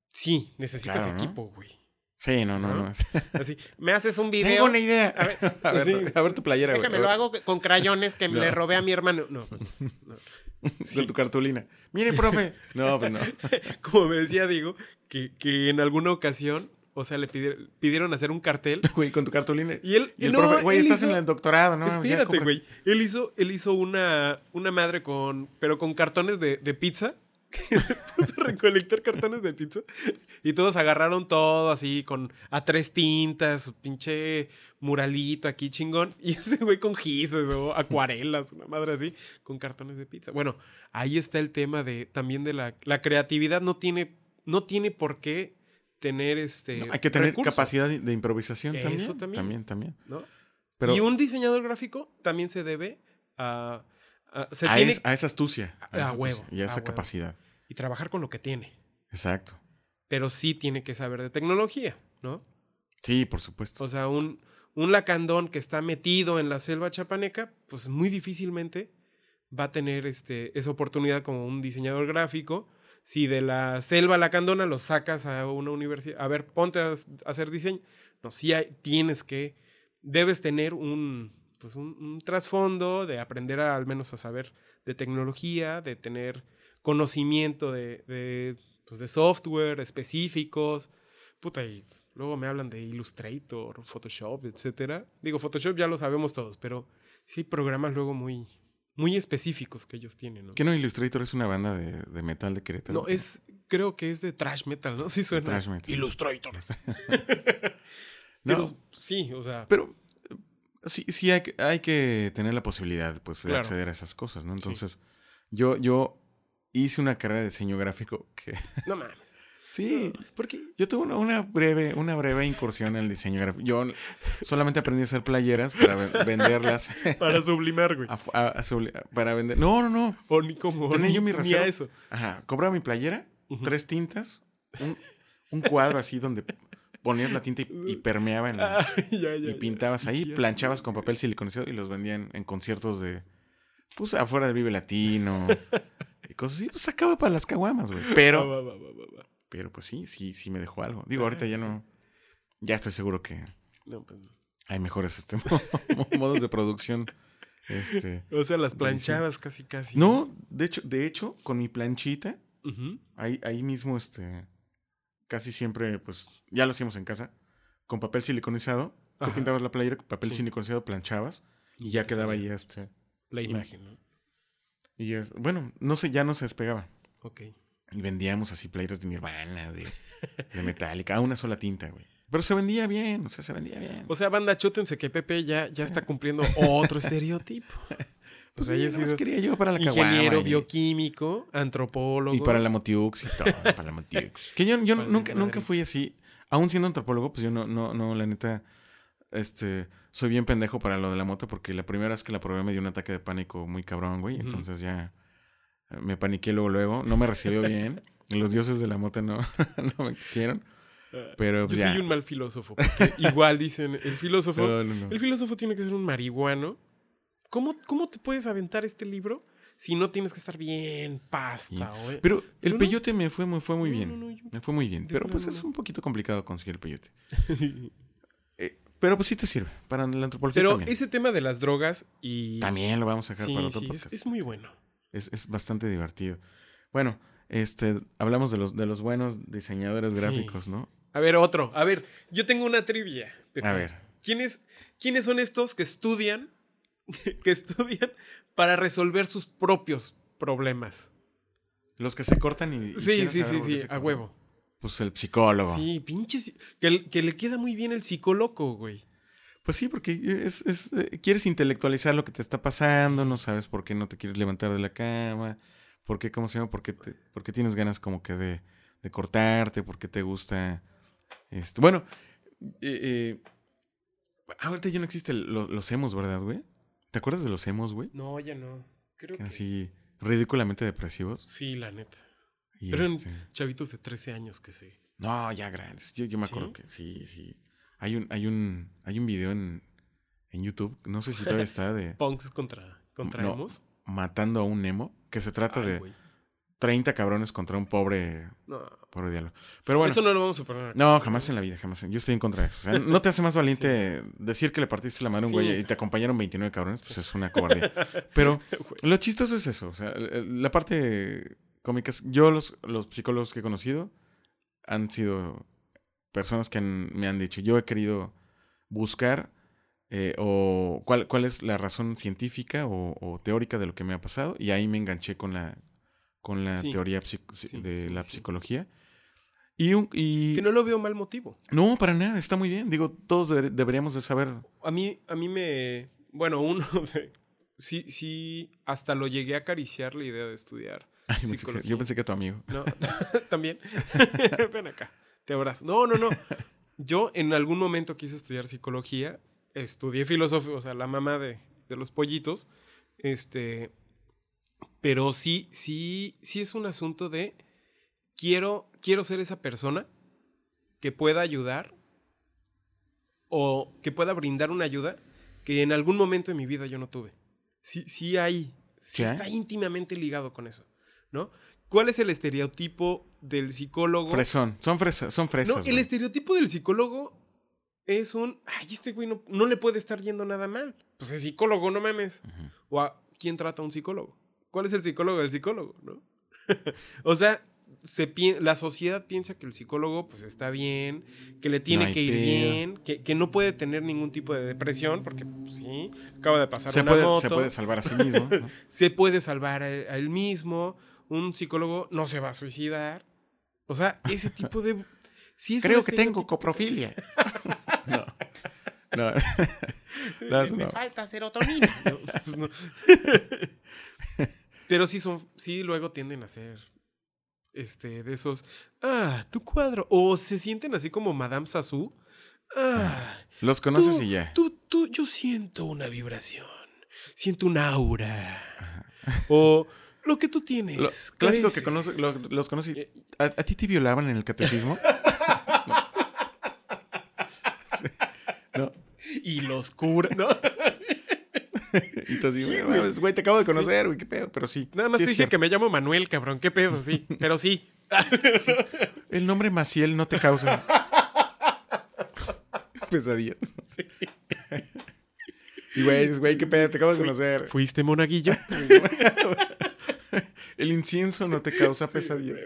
Sí, necesitas Claro, ¿no? equipo, güey. Sí, no, no, ¿No? Así, me haces un video. Tengo una idea. A ver, A ver, sí. a ver tu playera. güey. Déjame lo hago con crayones que No. le robé a mi hermano. No, pues. De tu cartulina. Mire, profe. No, pues no. Como me decía Diego, que, que en alguna ocasión, o sea, le pidieron, pidieron hacer un cartel. Güey, con tu cartulina. Y él, Y el no, profe, güey, estás hizo- en el doctorado, ¿no? Espérate, güey. Él hizo, él hizo una, una madre con. Pero con cartones de, de pizza. Puso a recolectar cartones de pizza. Y todos agarraron todo así, con a tres tintas, su pinche muralito aquí chingón. Y ese güey con gises o acuarelas, una madre así, con cartones de pizza. Bueno, ahí está el tema de también de la, la creatividad. No tiene, no tiene por qué tener este. No, hay que tener capacidad de improvisación Eso también. también. También, también. ¿no? Pero y un diseñador gráfico también se debe a. a- se a, tiene es- a esa astucia. A- Y a a esa huevo. capacidad. y trabajar con lo que tiene. Exacto. Pero sí tiene que saber de tecnología, ¿no? Sí, por supuesto. O sea, un, un lacandón que está metido en la selva chapaneca, pues muy difícilmente va a tener este, esa oportunidad como un diseñador gráfico. Si de la selva lacandona lo sacas a una universidad, a ver, ponte a, a hacer diseño. No, sí hay- tienes que, debes tener un, pues un, un trasfondo de aprender a, al menos a saber de tecnología, de tener conocimiento de, de, pues, de software específicos. Puta, y luego me hablan de Illustrator, Photoshop, etcétera. Digo, Photoshop ya lo sabemos todos, pero sí hay programas luego muy, muy específicos que ellos tienen, ¿no? ¿Qué no Illustrator es una banda de, de metal de Querétaro? No, es, creo que es de trash metal, ¿no? Sí suena. Thrash metal. Illustrator. No, Pero sí, o sea, pero sí, sí hay, que- hay que tener la posibilidad pues, de Claro. acceder a esas cosas, ¿no? Entonces, yo, yo hice una carrera de diseño gráfico que no mames. sí, No, porque Yo tuve una, una breve, una breve incursión en el diseño gráfico. Yo solamente aprendí a hacer playeras para ve- venderlas. para sublimar, güey. a fu- a- a subli- para vender. No, no, no. O ni como Tenía ni, yo mi reserva. eso. Ajá. Compraba mi playera, tres tintas, un, un cuadro así donde ponías la tinta y, y permeaba en la, Ah, ya, ya, y pintabas ahí, planchabas con papel siliconizado y los vendían en conciertos de. Pues afuera del Vive Latino. y cosas así. Pues sacaba para las caguamas, güey. Pero. Va, va, va, va, va. Pero pues sí, sí, sí me dejó algo. Digo, ahorita ya no. Ya estoy seguro que No, pues no. hay mejores este, mo- modos de producción. Este. O sea, las planchabas casi, casi. No, de hecho, de hecho, con mi planchita, ahí, ahí mismo, este. Casi siempre, pues, ya lo hacíamos en casa. Con papel siliconizado. Tú Ajá. pintabas la playera con papel Sí. siliconizado, planchabas. Y ya quedaba ahí este. La imagen, ¿no? Y es, bueno, no sé, ya no se despegaba. Ok. Y vendíamos así playeras de Nirvana, de, de Metallica, a una sola tinta, güey. Pero se vendía bien, o sea, se vendía bien. O sea, banda, chútense que Pepe ya, ya está cumpliendo otro estereotipo. Pues sea, haya sí, nomás sido quería yo para la Ingeniero y- bioquímico, antropólogo. Y para la Motiux y todo, para la Motiux. Que yo, yo nunca, nunca fui así. Aún siendo antropólogo, pues yo no, no, no, la neta, este, soy bien pendejo para lo de la moto porque la primera vez que la probé me dio un ataque de pánico muy cabrón, güey. Entonces ya eh, me paniqué luego, luego. No me recibió bien. Los dioses de la moto no, no me quisieron. Pero Yo pues, ya. soy un mal filósofo. porque igual dicen, el filósofo. No, no, no. El filósofo tiene que ser un marihuano. ¿Cómo, ¿Cómo te puedes aventar este libro si no tienes que estar bien pasta? Pero el peyote me fue, me fue muy bien. yo- Me fue muy bien. Pero pues es un poquito complicado conseguir el peyote. Eh, Pero pues sí te sirve para la antropología Pero también. ese tema de las drogas y... También lo vamos a dejar Sí, para otro sí, es, podcast. es muy bueno. Es, es bastante divertido. Bueno, este, hablamos de los, de los buenos diseñadores Sí. gráficos, ¿no? A ver, otro. A ver, yo tengo una trivia. Pepe. A ver. ¿Quiénes, ¿Quiénes son estos que estudian, que estudian para resolver sus propios problemas? Los que se cortan y. y Sí, sí, sí, sí, a huevo. Pues el psicólogo. Sí, pinche. Que, que le queda muy bien el psicólogo, güey. Pues sí, porque es, es, eh, quieres intelectualizar lo que te está pasando, no sabes por qué no te quieres levantar de la cama, por qué, ¿cómo se llama? Por qué, te- por qué tienes ganas como que de, de cortarte, por qué te gusta. Este, bueno, eh, eh, ahorita ya no existen los, los emos, ¿verdad, güey? ¿Te acuerdas de los emos, güey? No, ya no. Creo Que que. eran así ridículamente depresivos. Sí, la neta. Y Pero eran este, chavitos de 13 años que sí. No, ya grandes. Yo, yo me ¿Sí? acuerdo que sí, sí. Hay un, hay un, hay un video en, en YouTube, no sé si todavía está, de Punks contra, contra No, emos. matando a un Nemo, que se trata Ay, de. 30 cabrones contra un pobre, No, pobre diablo. Pero bueno, eso no lo vamos a acá. no, jamás en la vida, jamás. Yo estoy en contra de eso. O sea, no te hace más valiente decir que le partiste la madre a un Sí. güey y te acompañaron 29 cabrones, pues es una cobardía. Pero lo chistoso es eso, o sea, la parte cómica es, yo los, los psicólogos que he conocido han sido personas que han- me han dicho, yo he querido buscar eh, o cuál, cuál es la razón científica o, o teórica de lo que me ha pasado y ahí me enganché con la, con la Sí. teoría Sí, de sí, la psicología. Y, un- y Que no lo veo mal motivo. no, para nada, está muy bien. Digo, todos deber- deberíamos de saber. A mí, a mí me. Bueno, uno de. Sí, sí, hasta lo llegué a acariciar la idea de estudiar. Ay, pensé que- Psicología. yo pensé que tu amigo. No, también. Ven acá, te abrazo. No, no, no. Yo en algún momento quise estudiar psicología, estudié filosofía, o sea, la mamá de, de los pollitos. Este. Pero sí, sí, sí es un asunto de. Quiero, quiero ser esa persona que pueda ayudar o que pueda brindar una ayuda que en algún momento de mi vida yo no tuve. Sí, sí hay, sí está íntimamente ligado con eso, ¿no? ¿Cuál es el estereotipo del psicólogo? Fresón. Son fresas. Son fresas. no, el güey. estereotipo del psicólogo es un, ay, este güey no, no le puede estar yendo nada mal. Pues es psicólogo, no mames. ¿O a quién trata a un psicólogo? ¿Cuál es el psicólogo del psicólogo, no? o sea, se la sociedad piensa que el psicólogo pues está bien, que le tiene que ir pedo. bien, que, que no puede tener ningún tipo de depresión, porque pues, sí, acaba de pasar Se una puede, moto, se puede salvar a sí mismo. ¿no? se puede salvar a, a él mismo, un psicólogo no se va a suicidar. O sea, ese tipo de... sí Creo que tengo coprofilia. no. No. Eso Me no. falta serotonina. No, pues no. Pero sí son, sí luego tienden a ser este de esos, ah, tu cuadro o se sienten así como Madame Sassou. Ah, Los conoces tú- y ya. Tú, tú, yo siento una vibración, siento un aura. O lo que tú tienes. Lo- clásico que conoce, lo- los conoces. Eh, ¿A, a ti te violaban en el catecismo? no. Sí. No. Y los cura, ¿no? Y te digo, Sí, güey, güey. güey, te acabo de conocer, güey, qué pedo. Pero sí. Nada más sí te dije cierto. que me llamo Manuel, cabrón. ¿Qué pedo? Sí, pero sí. El nombre Maciel no te causa pesadillas. Sí. Y güey, güey, qué pedo, te acabo de conocer. ¿Fuiste monaguillo? El incienso no te causa pesadillas.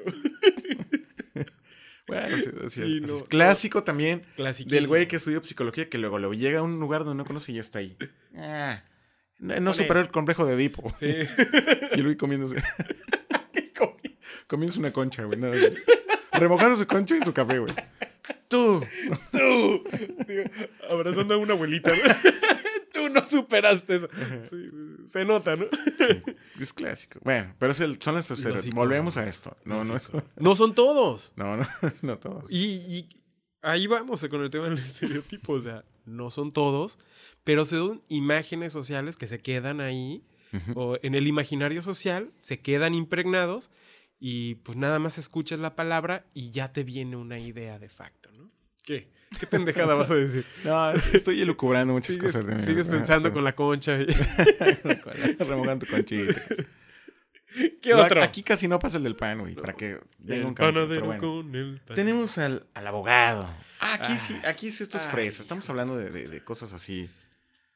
Bueno, sí, sí, Sí, así no, clásico también del güey que estudió psicología que luego, luego llega a un lugar donde no conoce y ya está ahí. Ah, no, no superó el complejo de Edipo. Sí. Y el güey comiéndose. comiéndose una concha, güey. nada. Remojando su concha en su café, güey. Tú. Tú. Digo, abrazando a una abuelita. ¿no? Tú no superaste eso. Sí, se nota, ¿no? Sí, es clásico. Bueno, pero es el, son Los estereotipos. Volvemos a esto. No, no es. No son todos. No, no, no todos. Y, y ahí vamos con el tema del estereotipo. O sea, no son todos, pero son imágenes sociales que se quedan ahí. O en el imaginario social se quedan impregnados. Y pues nada más escuchas la palabra y ya te viene una idea de facto. ¿Qué? ¿Qué pendejada vas a decir? No, es- estoy elucubrando muchas Sigues, cosas de mí. sigues pensando con la concha. y- Remojando tu conchita. ¿Qué No, otro? Aquí casi no pasa el del pan, güey, para que venga un cambio, pero bueno. con el pan. Tenemos al, al abogado. Ah, aquí Ah. sí, aquí sí esto es fresa. Estamos hablando de de, cosas así.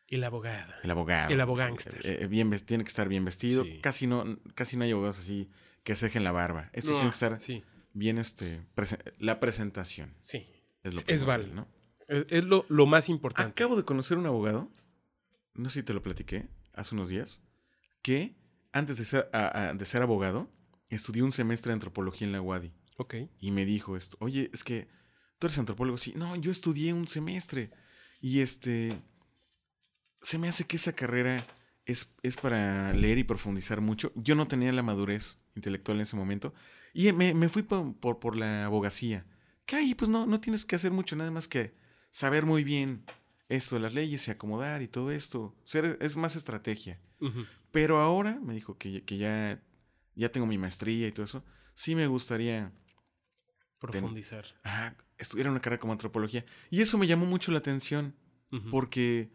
El abogado. El abogado. El abogánster. Eh, eh, bien, tiene que estar bien vestido. Sí. Casi no, casi no hay abogados así que se dejen la barba. Estos tienen que estar Sí, bien, este, prese- la presentación. sí. Es, lo Es vale. ¿no? Es, es lo, lo más importante. Acabo de conocer un abogado, no sé si te lo platiqué hace unos días, que antes de ser, a- a- de ser abogado, estudió un semestre de antropología en la UADI. Ok. Y me dijo esto, oye, es que tú eres antropólogo. Sí, no, yo estudié un semestre. Y este, se me hace que esa carrera es, es para leer y profundizar mucho. Yo no tenía la madurez intelectual en ese momento. Y me, me fui por, por, por la abogacía. Que ahí pues no, no tienes que hacer mucho, nada más que saber muy bien esto de las leyes y acomodar y todo esto. Ser, es más estrategia. Pero ahora me dijo que, que ya, ya tengo mi maestría y todo eso. Sí me gustaría Profundizar. ah, estudiar una carrera como antropología. Y eso me llamó mucho la atención porque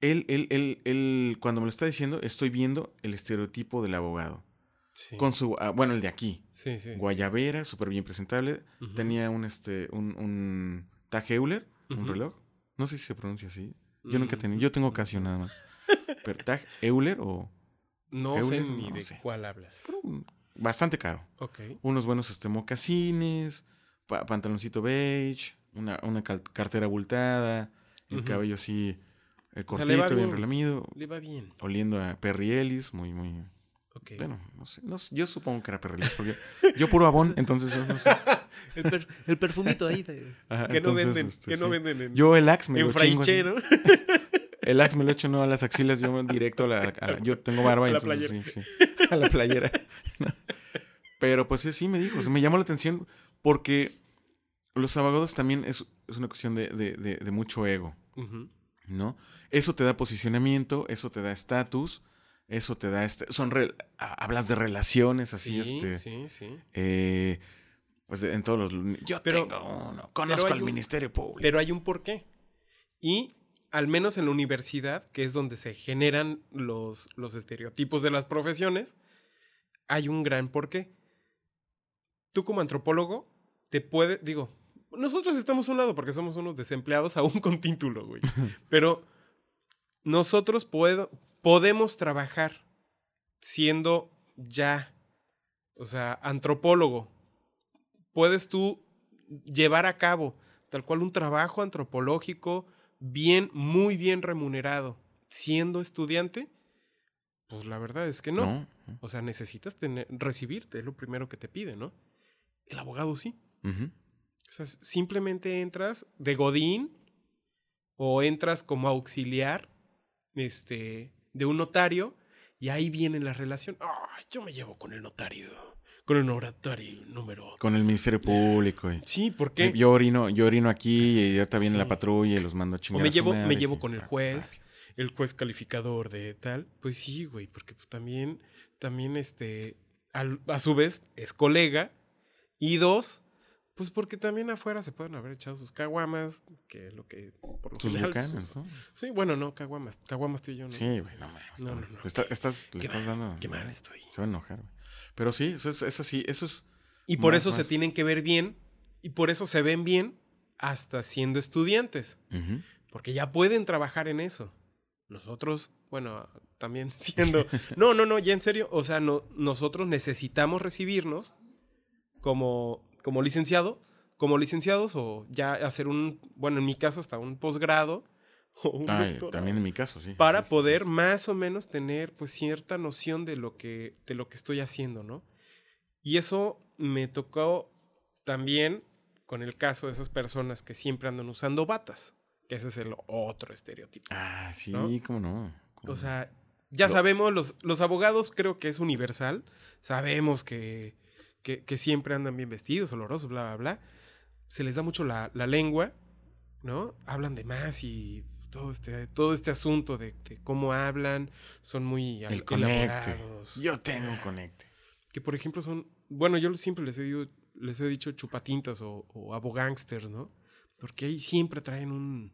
él, él, él, él, cuando me lo está diciendo, estoy viendo el estereotipo del abogado. Sí. Con su, ah, bueno, el de aquí. Sí, sí. Guayabera, súper bien presentable. Tenía un, este, un, un Tag un reloj. No sé si se pronuncia así. Yo nunca he tenido, Mm. yo tengo ocasión nada más. Pero Tag Euler o No sé ni no de sé. cuál hablas. mm, bastante caro. Ok. unos buenos este, mocasines, pa- pantaloncito beige, una, una cartera abultada, el cabello así eh, O sea, cortito, bien bien. relamido, Le va bien. oliendo a Perry Ellis, muy, muy... Bueno, no sé, no sé, yo supongo que era Perry Ellis, porque yo puro abón, entonces no sé. el, per- el perfumito ahí de... Ajá, que no venden, este, que no venden en, Yo el axe me en lo chingo así. El axe me lo echo no a las axilas, yo directo a la... a la- yo tengo barba, A la entonces sí, sí. A la playera. No. Pero pues sí, sí me dijo, o sea, me llamó la atención porque los abogados también es, es una cuestión de, de- de- de mucho ego. ¿no? Eso te da posicionamiento, eso te da estatus, eso te da... Este, son re- hablas de relaciones así, sí, este... sí, sí. eh, pues en todos los... Yo Pero- tengo uno, conozco al un- Ministerio Público. Pero hay un porqué. Y al menos en la universidad, que es donde se generan los, los estereotipos de las profesiones, hay un gran porqué. Tú como antropólogo te puede, digo, nosotros estamos a un lado porque somos unos desempleados aún con título, güey. Pero nosotros puedo, podemos trabajar siendo ya, o sea, antropólogo. Puedes tú llevar a cabo tal cual un trabajo antropológico bien, muy bien remunerado, siendo estudiante. Pues la verdad es que no. no. O sea, necesitas tener, recibirte, es lo primero que te pide, ¿no? El abogado sí. O sea, simplemente entras de godín o entras como auxiliar este, de un notario y ahí viene la relación. Yo me llevo con el notario, con el notario número. Con el Ministerio Público. y- Sí, ¿por qué? Yo orino, yo orino aquí y ahorita viene la Sí. patrulla y los mando a O chingar. me a llevo, me llevo con el ah, juez, ah, el juez calificador de tal. Pues sí, güey, porque pues también, también este, al- a su vez es colega. Y dos, pues porque también afuera se pueden haber echado sus caguamas, que es lo que por lo Tus general bucanas, sus- ¿no? Sí, bueno, no, caguamas. Caguamas tú y yo no. Sí, güey, no mames. No, No, no, está- estás, le Qué estás mal, dando. Qué mal estoy. Se va a enojar, güey. Pero sí, eso es, es así, eso es. Y por Más, eso se más. tienen que ver bien. Y por eso se ven bien hasta siendo estudiantes. Ujú. Porque ya pueden trabajar en eso. Nosotros, bueno, también siendo... No, no, no, ya en serio. O sea, no, nosotros necesitamos recibirnos como, como licenciado, como licenciados o ya hacer un, bueno, en mi caso hasta un posgrado o un Ay, doctorado, también en mi caso, sí. para Sí, sí, poder sí. más o menos tener pues cierta noción de lo que, de lo que estoy haciendo, ¿no? Y eso me tocó también con el caso de esas personas que siempre andan usando batas, que ese es el otro estereotipo. Ah, sí, ¿no? cómo no. cómo O sea, ya sabemos, los, los abogados creo que es universal, sabemos que, que, que siempre andan bien vestidos, olorosos, bla, bla, bla. Se les da mucho la, la lengua, ¿no? Hablan de más y todo este, todo este asunto de, de cómo hablan, son muy el el- conecte. elaborados. Yo tengo un conecte. Que por ejemplo son, bueno, yo siempre les he, dicho- les he dicho chupatintas o, o abogangsters, ¿no? Porque ahí siempre traen un...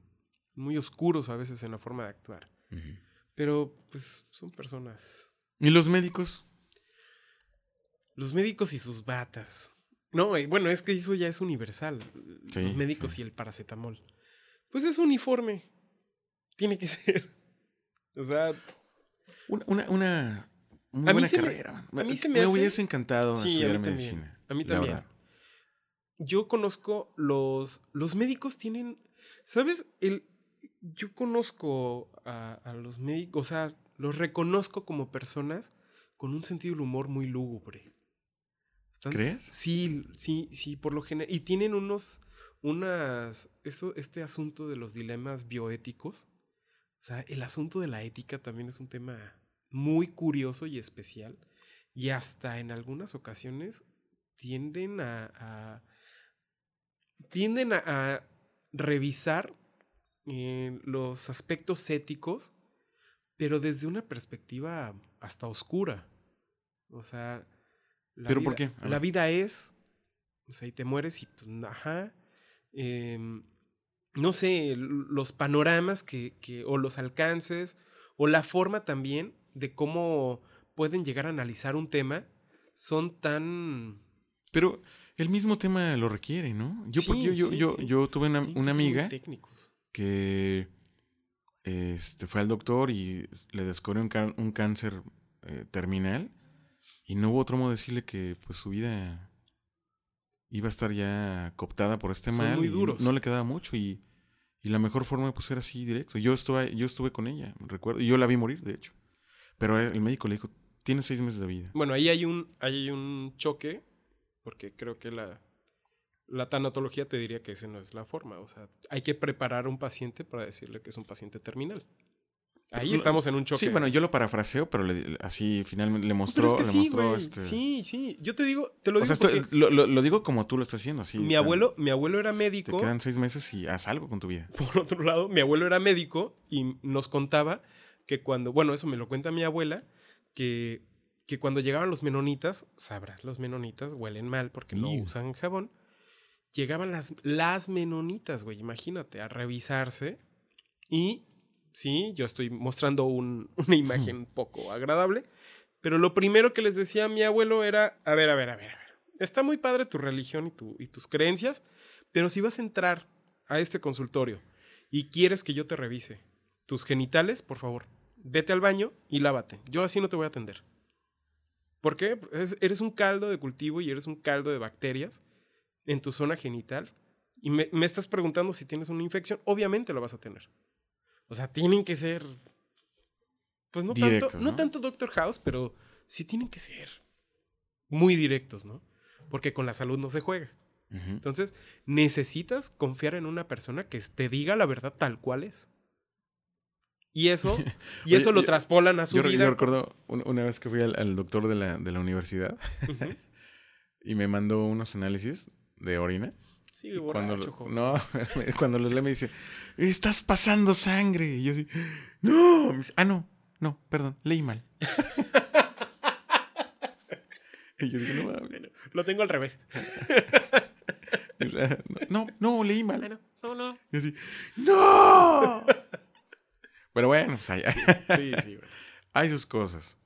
muy oscuros a veces en la forma de actuar. Pero pues son personas ¿Y los médicos? Los médicos y sus batas. No, bueno, es que eso ya es universal. Sí, los médicos sí. y el paracetamol. Pues es uniforme. Tiene que ser. O sea, Una, una, una muy A mí buena se me- carrera. a mí se me hace- hubiese encantado Sí, a mí estudiar también. medicina. A mí también. verdad. yo conozco los. Los médicos tienen. ¿Sabes? El, yo conozco a, a los médicos. O sea, los reconozco como personas con un sentido del humor muy lúgubre. Están- ¿Crees? Sí, sí, sí, por lo general. Y tienen unos. Unas. Esto, este asunto de los dilemas bioéticos. O sea, el asunto de la ética también es un tema muy curioso y especial. Y hasta en algunas ocasiones tienden a. a- tienden a, a revisar eh, los aspectos éticos, pero desde una perspectiva hasta oscura. O sea. La ¿Pero por qué? La vida es. O sea, y te mueres y pues, ajá. em, no sé, los panoramas que, que, o los alcances, o la forma también de cómo pueden llegar a analizar un tema, son tan... Pero el mismo tema lo requiere, ¿no? Yo, Sí, yo, yo, sí, yo, sí. yo tuve una, una amiga que este, fue al doctor y le descubrió un, un cáncer eh, terminal y no hubo otro modo de decirle que pues su vida iba a estar ya cooptada por este Son mal muy y duros. no le quedaba mucho y, y la mejor forma pues era así directo. Yo estuve, yo estuve con ella, recuerdo, y yo la vi morir, de hecho. Pero el médico le dijo, tiene seis meses de vida. Bueno, ahí hay un, ahí hay un choque, porque creo que la, la tanatología te diría que esa no es la forma. O sea, hay que preparar a un paciente para decirle que es un paciente terminal. Ahí estamos en un choque. Sí, bueno, yo lo parafraseo, pero le- así finalmente le Pero mostró, es que le sí, mostró este... Sí, sí. Yo te digo, te lo o digo sea, esto- lo, lo- lo digo como tú lo estás haciendo, así. mi tan- abuelo, mi abuelo era Te médico. quedan seis meses y haz algo con tu vida. Por otro lado, mi abuelo era médico y nos contaba que cuando, bueno, eso me lo cuenta mi abuela, que, que cuando llegaban los menonitas, sabrás, los menonitas huelen mal porque no Iu. usan jabón. Llegaban las, las menonitas, güey, imagínate, a revisarse. Y sí, yo estoy mostrando un- una imagen poco agradable, pero lo primero que les decía mi abuelo era, a ver, a ver, a ver, a ver, está muy padre tu religión y, tu, y tus creencias, pero si vas a entrar a este consultorio y quieres que yo te revise tus genitales, por favor, vete al baño y lávate. Yo así no te voy a atender. ¿Por qué? Es- eres un caldo de cultivo y eres un caldo de bacterias en tu zona genital y me, me estás preguntando si tienes una infección. Obviamente lo vas a tener. O sea, tienen que ser. Pues no, Directos, tanto, no ¿no? tanto Doctor House, pero sí tienen que ser muy directos, ¿no? Porque con la salud no se juega. Entonces, necesitas confiar en una persona que te diga la verdad tal cual es. Y eso, y Oye, eso lo yo- traspolan a su Yo, vida. yo recuerdo un- una vez que fui al, al doctor de la, de la universidad y me mandó unos análisis de orina. Sí, Y cuando, borracho, lo- joven. no, cuando los lee me dice, estás pasando sangre. Y yo así, no. Dice, ah, no, no, perdón, leí mal. y yo dije, no, mames. Lo tengo al revés. no, no, leí mal. Bueno, no, no. Y así, ¡No! Pero bueno, pues hay, Sí, sí, güey. hay sus cosas.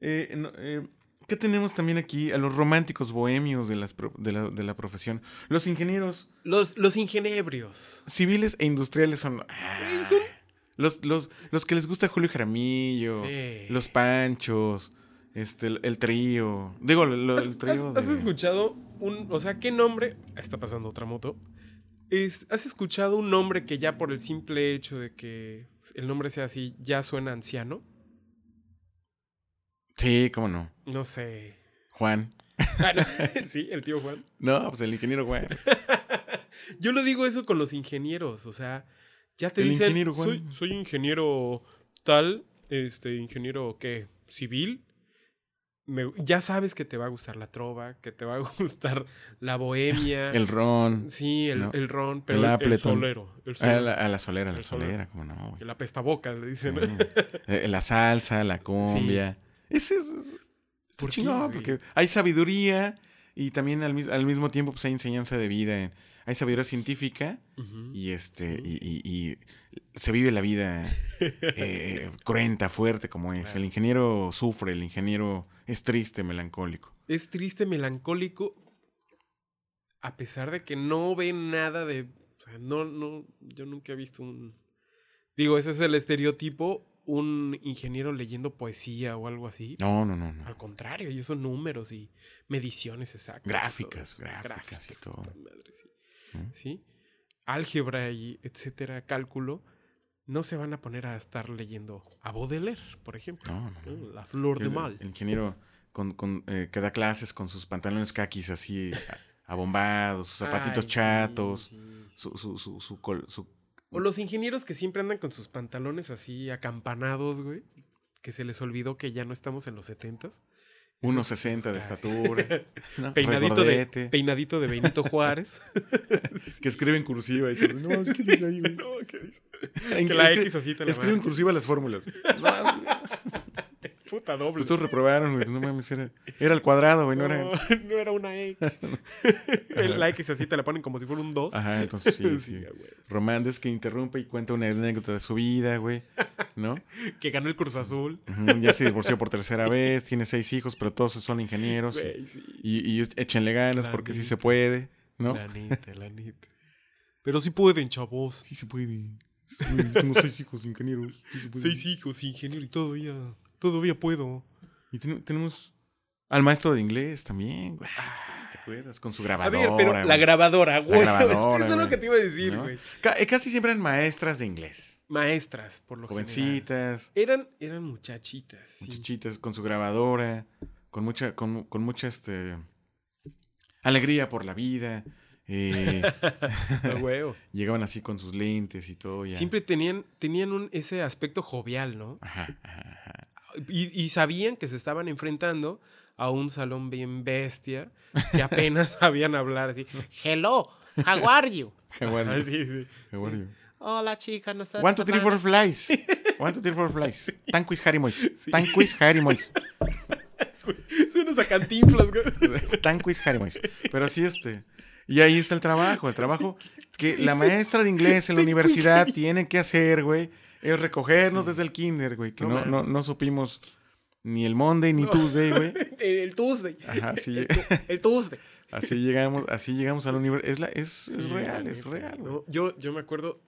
Eh, no, eh, ¿Qué tenemos también aquí? A los románticos bohemios de, las pro- de, la, de la profesión. Los ingenieros Los, los ingeniebrios. civiles e industriales son... Son- Los, los, los que les gusta Julio Jaramillo, Sí. los Panchos, este, el, el trío. Digo, lo- ¿Has, el trío has- escuchado un. O sea, ¿qué nombre? Está pasando otra moto. Es- ¿Has escuchado un nombre que ya por el simple hecho de que el nombre sea así, ya suena anciano? Sí, cómo no. No sé. Juan. Ah, no. sí, el tío Juan. No, pues el ingeniero Juan. Yo lo digo eso con los ingenieros, o sea, ya te El dicen, ingeniero Juan. soy, soy ingeniero tal, este, ingeniero, ¿qué? Civil. Me- ya sabes que te va a gustar la trova, que te va a gustar la bohemia. El ron. sí, el, ¿no? el ron, pero El el, el Appleton. solero. A solero. la, a la solera, la El solero. solera, cómo no. güey. El apestaboca, le dicen. Sí. Eh, La salsa, la cumbia. Ese es. es- Está ¿Por qué, chingón, porque hay sabiduría y también al, al mismo tiempo pues hay enseñanza de vida, hay sabiduría científica y este Sí. y, y- y se vive la vida eh, cruenta, fuerte como es. Claro. El ingeniero sufre, el ingeniero es triste, melancólico. Es triste, melancólico, a pesar de que no ve nada de... O sea, no, no, yo nunca he visto un... Digo, ese es el estereotipo, un ingeniero leyendo poesía o algo así. No, no, no, no. Al contrario, ellos son números y mediciones exactas. Gráficas, eso. gráficas y todo. madre, sí. ¿Mm? ¿Sí? Álgebra y etcétera, cálculo, no se van a poner a estar leyendo a Baudelaire, por ejemplo. No, no. La flor de mal. El ingeniero con, con, eh, que da clases con sus pantalones caquis así abombados, sus zapatitos Ay, chatos, sí, sí. su, su, su, su, col- su- O los ingenieros que siempre andan con sus pantalones así acampanados, güey. Que se les olvidó que ya no estamos en los setentas. Esos- 1.60 de estatura, ¿no? peinadito, de, peinadito de Benito Juárez. que escribe en cursiva y todo. No, es que dice ahí, güey. no, ¿qué dice? Que la X así te la Escribe en cursiva las fórmulas. Puta doble. Pues todos reprobaron, güey. No mames, era, era el cuadrado, güey. No era. No, era una X. La X así te la ponen como si fuera un 2. Ajá, entonces sí, sí. güey. Romandes que interrumpe y cuenta una anécdota de su vida, güey. ¿No? Que ganó el Cruz Azul. Ya se divorció por tercera vez, tiene seis hijos, pero todos son ingenieros. y- Güey, sí. Y, y échenle ganas La porque sí se puede, ¿no? La neta, la neta. Pero sí pueden, chavos. Sí se puede. Sí. Tengo seis hijos ingenieros. sí se puede. Seis hijos, ingeniero, y todavía, todavía puedo. Y ten- tenemos al maestro de inglés también, güey. ¿Te acuerdas? Con su A grabadora. ver, pero la grabadora, güey. grabadora, Eso es lo que te iba a decir, ¿No? güey. Eh, casi siempre eran maestras de inglés. Maestras, por lo general. Jovencitas, Eran, eran muchachitas. sí. muchachitas con su grabadora, con mucha, con, con mucha este alegría por la vida. eh, A llegaban así con sus lentes y todo. Ya. Siempre tenían, tenían un, ese aspecto jovial, ¿no? Ajá, ajá. Y, y sabían que se estaban enfrentando a un salón bien bestia que apenas sabían hablar así. Hello, how are you? How are you? Sí, sí. How are you? Hola, chica, nosotros. One, two, three, four, flies. One, two, three, four, flies. Tanquis Harry Mois. Tanquis Harry Mois. Suenas a cantinflas, güey. Tanquis Harry Mois. Pero sí, este. Y ahí está el trabajo. El trabajo que la maestra de inglés en la universidad tiene que hacer, güey, es recogernos Sí. desde el kinder, güey. Que No no, no, supimos ni el Monday ni Tuesday, güey. El Tuesday. Ajá, así, El, tu- el Tuesday. así llegamos, así llegamos a la universidad. Es, la- es, es Sí, real, es real, güey. ¿no? Yo, yo me acuerdo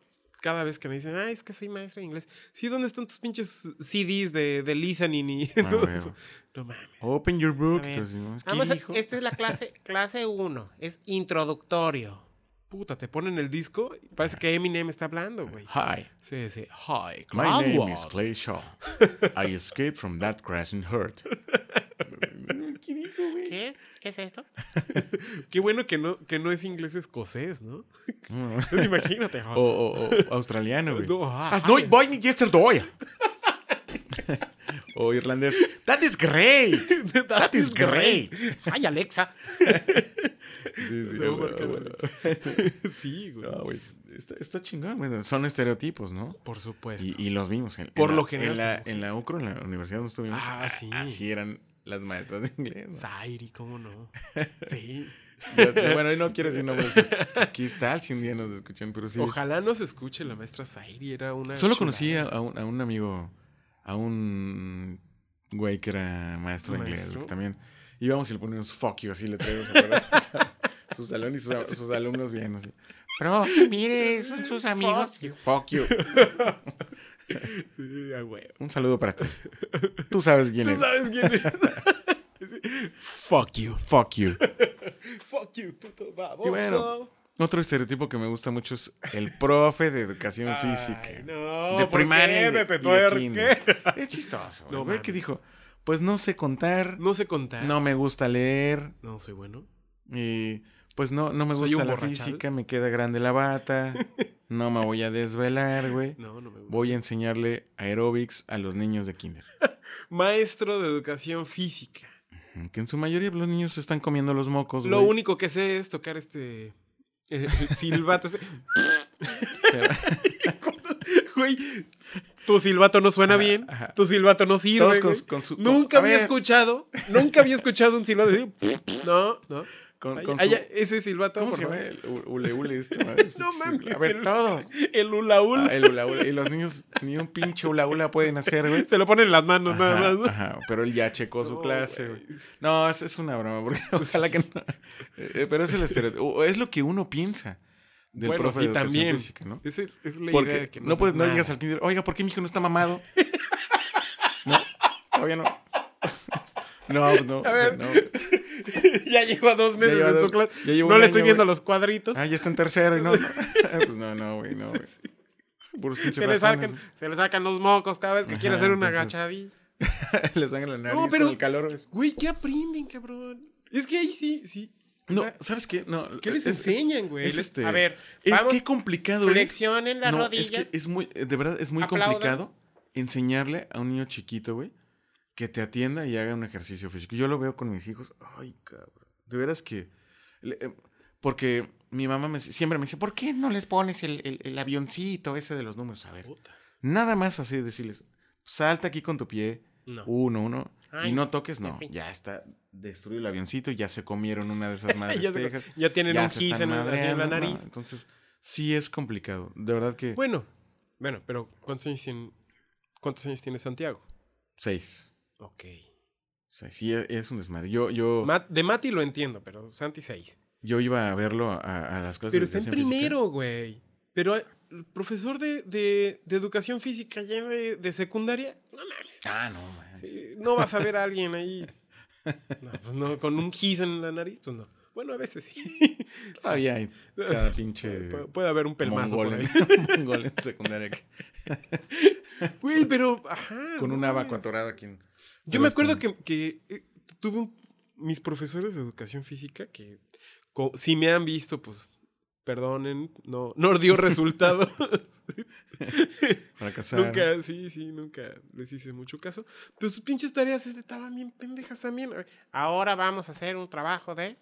cada vez que me dicen, ah, es que soy maestra de inglés. Sí, ¿dónde están tus pinches CDs de, de listening y Ah, todo eso? No mames. Open your book. A ver, Entonces, ¿no? ¿Qué Vamos a- dijo? esta es la clase, clase 1, es introductorio. Puta, te ponen el disco y parece que Eminem está hablando, güey. Hi. Sí, sí. Hi, My name is. Clay Shaw. I escaped from that crashing hurt. ¿Qué dijo, güey? ¿Qué? ¿Qué es esto? Qué bueno que no, que no es inglés escocés, ¿no? No. Imagínate. O, o- o australiano, güey. No, ah, As nooit hi. boy ni yesterday. O irlandés. That is great. That is great. Ay, Alexa. Sí, sí, a güey, la sí, güey. No, güey. Está, está chingón, güey. Son estereotipos, ¿no? Por supuesto. Y, y los vimos. En, en Por la- lo general En la, en la UCRO, en la universidad donde estuvimos. Ah, sí. Así eran las maestras de inglés. ¿no? Zairi, ¿cómo no? Sí. Bueno, y no quiero decir nombres. Aquí está, si un día nos escuchan, pero sí. Ojalá nos escuche la maestra Zairi, era una. Solo conocí a, a un, a un amigo, a un güey que era maestro de inglés, que también íbamos y le poníamos fuck you, así le traíamos a su salón y sus, sus alumnos bien, así. Profe, mire, son sus amigos. Fuck you. Un saludo para ti. Tú sabes quién ¿Tú es. sabes quién es? Fuck you. Fuck you. Fuck you, puto baboso. Y bueno, Otro estereotipo que me gusta mucho es el profe de educación Ay, física. no, de ¿por primaria qué, y de, Pepe y de kinder. Es chistoso. No, güey, que dijo, pues no sé contar, No sé contar. no me gusta leer, No soy bueno. y pues no, no me ¿Soy gusta la borrachal? física, me queda grande la bata, no me voy a desvelar, güey. No, no me gusta. Voy a enseñarle aerobics a los niños de kinder. Maestro de educación física. Que en su mayoría los niños se están comiendo los mocos, Lo único que sé es tocar este. El, el silbato. este. Güey, tu silbato no suena bien. ajá. Tu silbato no sirve. Todos con, güey. con su. Nunca con- había ver, escuchado, nunca había escuchado un silbato así. No, no. Con, Ay, con ay, su- ese silbato. ¿Cómo por se llama? El ule ule este, madre. No mames, A ver, el- todos. El hula hula. Ah, el hula hula. Y los niños ni un pinche hula hula pueden hacer, güey. Se lo ponen en las manos Ajá, nada más. ¿no? ajá, pero él ya checó su No, clase, güey. No, es, es una broma, porque ojalá que no. Eh, pero es el estereotipo. Es lo que uno piensa del Bueno, profe sí, de también. física, ¿no? Es la idea Porque de que no, haces puedes, no digas al kinder, oiga, ¿por qué mi hijo no está mamado? no, todavía no. No, pues no. A ver, no. ya lleva dos meses lleva en su clase. No le estoy año, viendo los cuadritos. Ah, ya está en tercero y no. no. pues no, no, güey, no, güey. Se, le sacan, se le sacan los mocos cada vez que quiere hacer una entonces- agachadilla. dan en la nariz No, pero- con el calor. güey. ¿qué aprenden, cabrón? Es que ahí sí, sí. O No, sea, ¿sabes qué? No, ¿Qué les es- es- enseñan, güey? es este- A ver, Es, vamos, qué complicado es. flexionen las No, rodillas. es que es muy, eh, de verdad, es muy Aplaudan. complicado enseñarle a un niño chiquito, güey, que te atienda y haga un ejercicio físico. Yo lo veo con mis hijos. Ay, cabrón. De veras que. eh, porque mi mamá me, siempre me dice, ¿por qué no les pones el, el- el avioncito ese de los números? A ver, Puta. nada más así decirles, salta aquí con tu pie, No. uno, uno, Ay, y no toques, no. Ya está destruido el avioncito y ya se comieron una de esas madres ya, se- tejas, ya tienen ya un están en, en la ¿no? nariz. Entonces, sí es complicado. De verdad que. Bueno, bueno, pero ¿cuántos años tiene, cuántos años tiene Santiago? Seis. Ok. Sí, sí, es, un desmadre. Yo, yo, Mat- de Mati lo entiendo, pero Santi 6. yo iba a verlo a, a las clases Pero de está en primero, güey. Pero eh, el profesor de, de- de educación física ya de, de secundaria, no mames. Ah, no. Sí, no vas a ver a alguien ahí. No, pues no, con un gis en la nariz, pues no. Bueno, a veces sí. Todavía hay cada pinche Pu- Puede haber un pelmazo por ahí. en, mongol en secundaria Güey, pero. Ajá. con no un abaco mames. atorado aquí. en- Yo me acuerdo que, que, eh, tuve un- mis profesores de educación física que co- si me han visto, pues perdonen, no, no dio resultado. Fracasar. nunca, sí, sí, nunca les hice mucho caso. Pero sus pinches tareas estaban bien pendejas también. Ahora vamos a hacer un trabajo de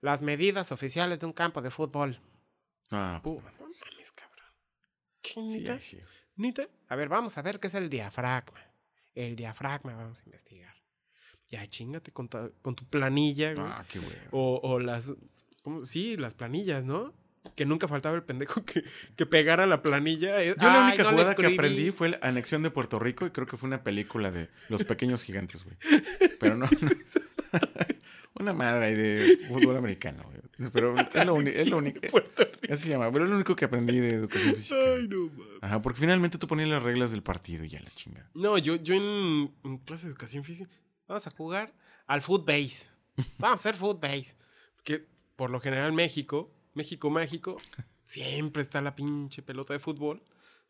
las medidas oficiales de un campo de fútbol. Ah, pues, no mames, cabrón. ¿Qué sí, neta? ay, sí. ¿Neta? A ver, vamos a ver qué es el diafragma. El diafragma vamos a investigar. Ya chingate con, ta- con tu planilla, güey. Ah, qué güey. O, o las. ¿cómo? Sí, las planillas, ¿no? Que nunca faltaba el pendejo que, que pegara la planilla. eh, Yo la "Ay, única no jugada que escribí". aprendí fue la anexión de Puerto Rico y creo que fue una película de Los Pequeños Gigantes, güey. Pero no. Una madre ahí de fútbol americano, güey. Pero es lo, uni- es lo único. Puerto Rico. Así se llama, pero es lo único que aprendí de educación física. Ay, no mames. Ajá, porque finalmente tú ponías las reglas del partido y ya la chingada. No, yo, yo en, en clase de educación física. Vamos a jugar al footbase. Vamos a hacer footbase. Que por lo general México, México mágico, siempre está la pinche pelota de fútbol.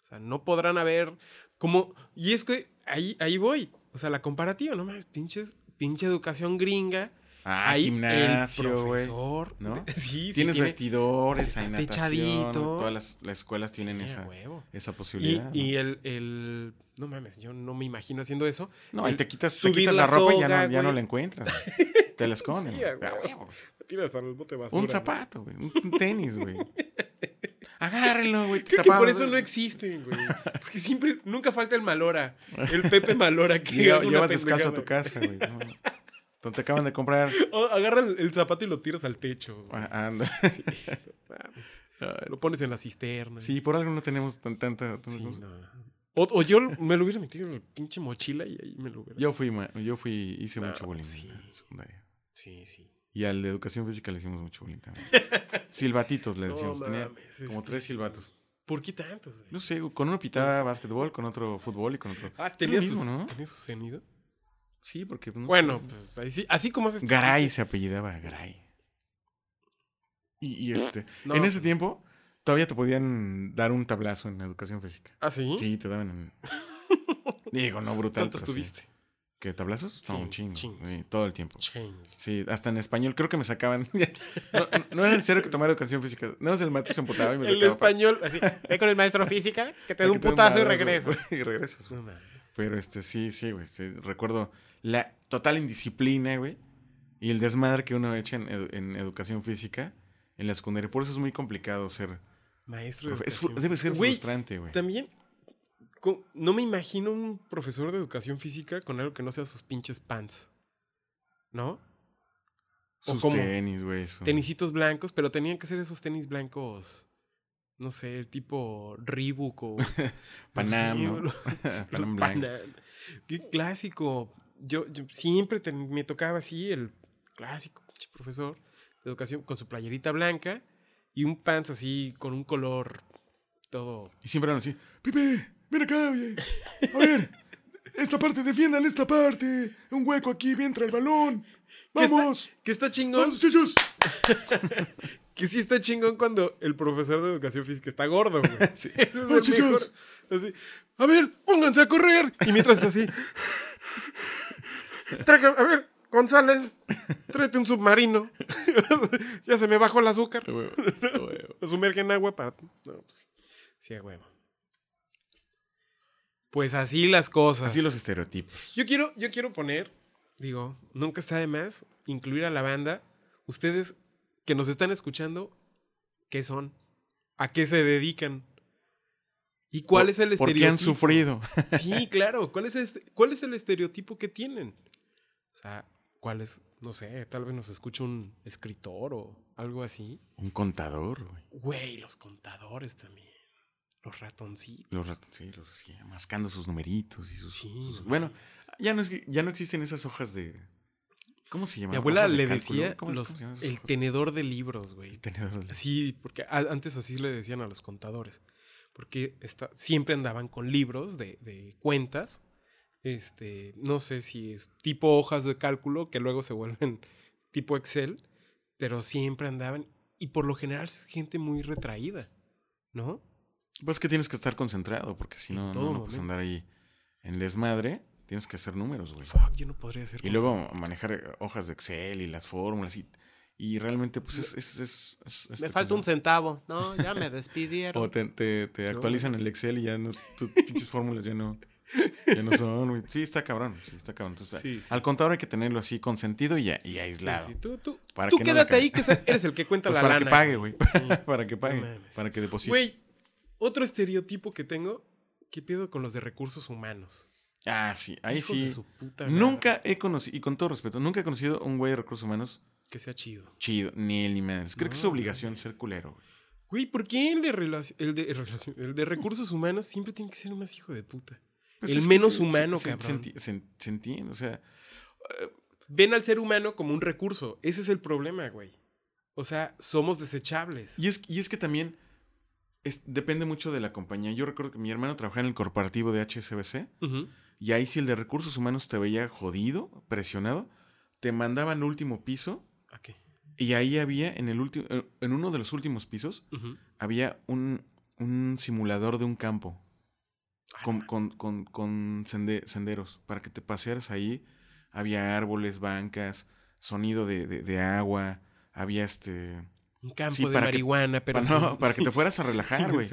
O sea, no podrán haber como... Y es que ahí, ahí voy. O sea, la comparativa, no más, pinches, pinche educación gringa. Ah, gimnasio, el güey. profesor, ¿no? Sí, sí. Tienes tiene- vestidores, hay natación. techadito. Todas las, las escuelas tienen Sí, esa, esa Y, posibilidad. ¿no? y el, el... No mames, yo no me imagino haciendo eso. No, y te quitas, te quitas la la ropa y ya no, ya no la encuentras. Te la esconden. Tiras al bote basura. Un zapato, güey. Un tenis, güey. Agárrenlo, güey. Creo que por eso no existen, güey. Porque siempre, nunca falta el malora. El Pepe Malora que Llevas descalzo a tu casa, güey. No, Entonces te acaban de comprar. O agarra el, el zapato y lo tiras al techo. Ah, anda. Sí. Lo pones en la cisterna. Sí, por algo no tenemos tan, tanta. Sí, no. O, o yo me lo hubiera metido en la pinche mochila y ahí me lo hubiera. Yo fui, yo fui, hice mucho bullying sí. en secundaria. Sí, sí. Y al de educación física le hicimos mucho bullying también. Silbatitos le No decíamos. Tenía mames, como tres silbatos. ¿Por qué tantos, güey? No sé, con uno pitaba básquetbol, con otro fútbol y con otro. Ah, tenía su sonido. Sí, porque. no bueno, sé. pues así, así como haces. tu Garay se apellidaba Garay. Y, y este. No, en ese pues- tiempo, todavía te podían dar un tablazo en educación física. ¿Ah, sí? Sí, te daban en. Digo, no brutal. ¿Cuántos pero sí. tuviste? ¿Qué tablazos? Sí, no, un chingo. chingo. sí, todo el tiempo. Ching. Sí, hasta en español creo que me sacaban. no, no- era necesario que tomara educación física. No, el maestro se emputaba y me El sacaba español, así. Ve con el maestro física que te para dé un putazo y madrazo, regresa. güey, Y regresas. Pero este, sí, sí, güey. sí, recuerdo la total indisciplina, güey. Y el desmadre que uno echa en, edu- en educación física en la secundaria. Por eso es muy complicado ser. Maestro de es debe ser frustrante, güey. También, no me imagino un profesor de educación física con algo que no sea sus pinches pants. ¿No? ¿O Sus tenis, güey. Tenisitos blancos, pero tenían que ser esos tenis blancos. No sé, el tipo Reebok o. Panam, Sí, ¿no? los- Panam los blanco. Panam. Qué clásico. Yo, yo siempre te- me tocaba así el clásico profesor de educación con su playerita blanca y un pants así con un color todo. Y siempre eran así, Pipe, ven acá, oye. A ver, esta parte, defiendan esta parte. Un hueco aquí, entra el balón. ¿Qué está- ¡Vamos! Que está chingón. ¡Vamos, muchachos! Que sí está chingón cuando el profesor de educación física está gordo, güey. Sí. Ese es el mejor. Así, a ver, pónganse a correr. Y mientras está así. "Traga- a ver, González, tráete un submarino. ya se me bajó el azúcar. Huevo, a huevo. Lo sumerge en agua para. No, pues, sí, a huevo. Pues así las cosas. Así los estereotipos. Yo quiero, yo quiero poner, digo, nunca está de más, incluir a la banda. Ustedes que nos están escuchando, ¿qué son? ¿A qué se dedican? ¿Y cuál Por- es el estereotipo? Porque han sufrido. Sí, claro. ¿Cuál es, este- ¿Cuál es el estereotipo que tienen? O sea, ¿cuál es? No sé, tal vez nos escucha un escritor o algo así. Un contador, güey. Güey, los contadores también. Los ratoncitos. Los rat- sí, los así, mascando sus numeritos y sus. Sí, sus- no bueno, ya no, es, ya no existen esas hojas de. ¿Cómo se llama? Mi abuela de le decía ¿Cómo- los- cómo se llaman esas el hojas? tenedor de libros, güey. El tenedor. de- Así, porque a- antes así le decían a los contadores. Porque está, siempre andaban con libros de, de cuentas. Este, no sé si es tipo hojas de cálculo que luego se vuelven tipo Excel, pero siempre andaban. Y por lo general es gente muy retraída, ¿no? Pues que tienes que estar concentrado, porque si no, no, no puedes andar ahí en desmadre. Tienes que hacer números, güey. Fuck, yo no podría ser Y luego manejar eh, hojas de Excel y las fórmulas y, y realmente pues es... es, es- es- Me este, falta ¿cómo un centavo. No, ya me despidieron. O te, te, actualizan no el. Excel y ya no, tus pinches fórmulas ya no, ya no son, güey. Sí, está cabrón, sí, está cabrón. Entonces, Sí, sí. al contador hay que tenerlo así consentido y, y aislado. sí, Tú, tú, Para tú que quédate ahí, que eres el que cuenta Pues la para lana. que pague, güey. Para que pague, mames. para que deposite. Güey, otro estereotipo que tengo, ¿qué pedo con los de recursos humanos? Ah, sí, ahí Hijos sí. de su puta madre. Nunca he conocido, y con todo respeto, nunca he conocido un güey de recursos humanos Que sea chido. chido, ni él ni madres. Creo que es obligación ser culero, güey. Güey, ¿por qué el de, el, de, el de recursos humanos siempre tiene que ser un más hijo de puta? Pues El menos se- humano, se, cabrón. Se, enti- se- se entiende, o sea, Ven al ser humano como un recurso. Ese es el problema, güey. O sea, somos desechables. y es, y es que también es- depende mucho de la compañía. Yo recuerdo que mi hermano trabajaba en el corporativo de HSBC y ahí si el de recursos humanos te veía jodido, presionado, te mandaban al último piso Ok. y ahí había, en, el último, en uno de los últimos pisos, había un, un simulador de un campo. Ah, con, con, con- con sende- senderos para que te pasearas ahí. Había árboles, bancas, sonido de, de- de agua, había este... Un campo Sí, de para que- marihuana, pero para, no, para que te fueras a relajar, güey.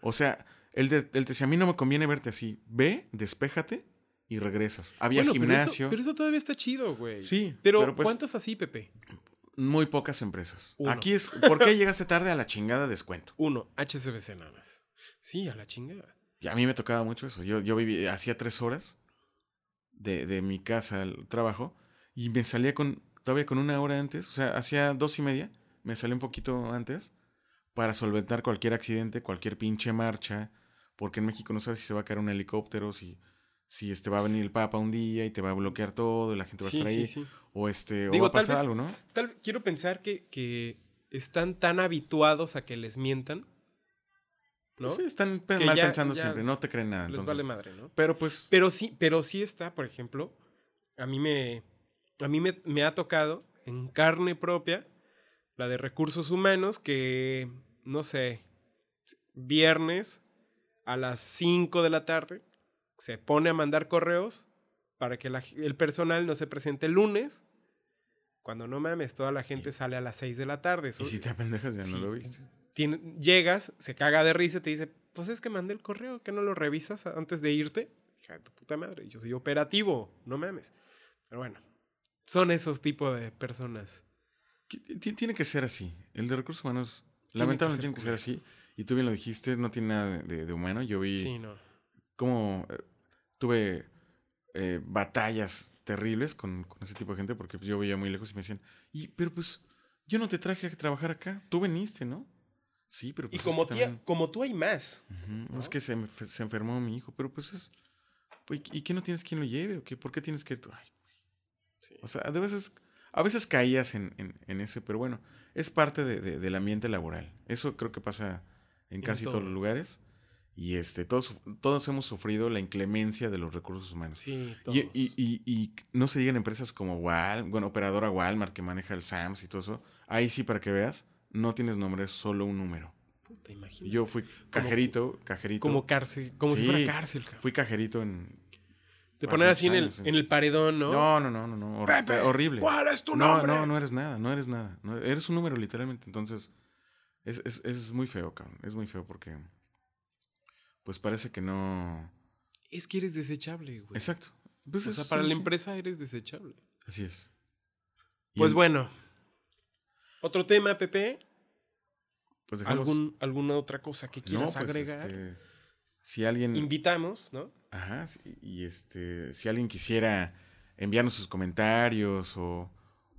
O sea, él, de- él te decía, a mí no me conviene verte así. Ve, despéjate y regresas. Había Bueno, pero eso- gimnasio. Pero eso, todavía está chido, güey. Sí, Pero, pero pues- ¿cuántos así, Pepe? Muy pocas empresas. Uno. Aquí es, ¿por qué llegaste tarde a la chingada descuento? Uno, HSBC nada más. Sí, a la chingada. Y a mí me tocaba mucho eso. Yo, yo vivía, hacía tres horas de, de mi casa al trabajo y me salía con, todavía con una hora antes, o sea, hacía dos y media, me salía un poquito antes para solventar cualquier accidente, cualquier pinche marcha, porque en México no sabes si se va a caer un helicóptero, si, si este va a venir el Papa un día y te va a bloquear todo, y la gente va a estar ahí, sí, sí. o este, Digo, o va a pasar vez- algo, ¿no? Tal, quiero pensar que, que están tan habituados a que les mientan, ¿no? Sí, están pe- Que mal ya- pensando ya siempre, no te creen nada. les entonces. vale madre, ¿no? Pero pues, Pero sí, pero sí está, por ejemplo, a mí me, a mí me, me ha tocado en carne propia la de recursos humanos que, no sé, viernes a las 5 de la tarde se pone a mandar correos para que la- el personal no se presente el lunes. Cuando no mames, toda la gente sale a las 6 de la tarde. Eso- y si te apendejas ya Sí. no lo viste. Tiene- llegas, se caga de risa y te dice, pues es que mandé el correo, que no lo revisas antes de irte. Hija de tu puta madre, yo soy operativo, no mames. Pero bueno, son esos tipos de personas. Tiene que ser así. El de recursos humanos, lamentablemente tiene que ser así. Y tú bien lo dijiste, no tiene nada de humano. Yo vi Sí, no. cómo eh, tuve eh, batallas terribles con, con ese tipo de gente porque pues, yo veía muy lejos y me decían, y, pero pues yo no te traje a trabajar acá, tú veniste, ¿no? Sí, pero Y pues es como, que tía- también- como tú hay más. ¿no? Es que se, se enfermó mi hijo, pero pues es... ¿Y qué no tienes quien lo lleve? ¿O qué? ¿Por qué tienes que ir tú? Ay, Sí. o sea, de veces, a veces caías en, en- en ese, pero bueno, es parte de- de- del ambiente laboral. Eso creo que pasa en En casi todos los lugares. Y este, todos, todos hemos sufrido la inclemencia de los recursos humanos. Sí, Y, todos. y- y- y no se digan empresas como Wal, bueno, operadora Walmart que maneja el SAMS y todo eso. Ahí sí, para que veas, no tienes nombre, es solo un número. Puta, imagínate. Yo fui cajerito, cajerito. Como cárcel, como si Sí, fuera cárcel, cabrón. Fui cajerito en. Te poner así en el, años, sí. en el paredón, ¿no? No, no, no, no, no. Pepe, horrible. ¿Cuál es tu no, nombre? no, no eres nada, no eres nada. no- eres un número, literalmente. Entonces, es, es, es muy feo, cabrón. Es muy feo porque. Pues parece que no. Es que eres desechable, güey. Exacto. Pues o sea, para sí, la empresa eres desechable. Así es. Y Pues en- bueno. Otro tema, Pepe. Pues dejamos- ¿Algún, ¿Alguna otra cosa que No, quieras pues, agregar? este, si alguien. Invitamos, ¿no? Ajá, y este, si alguien quisiera enviarnos sus comentarios o,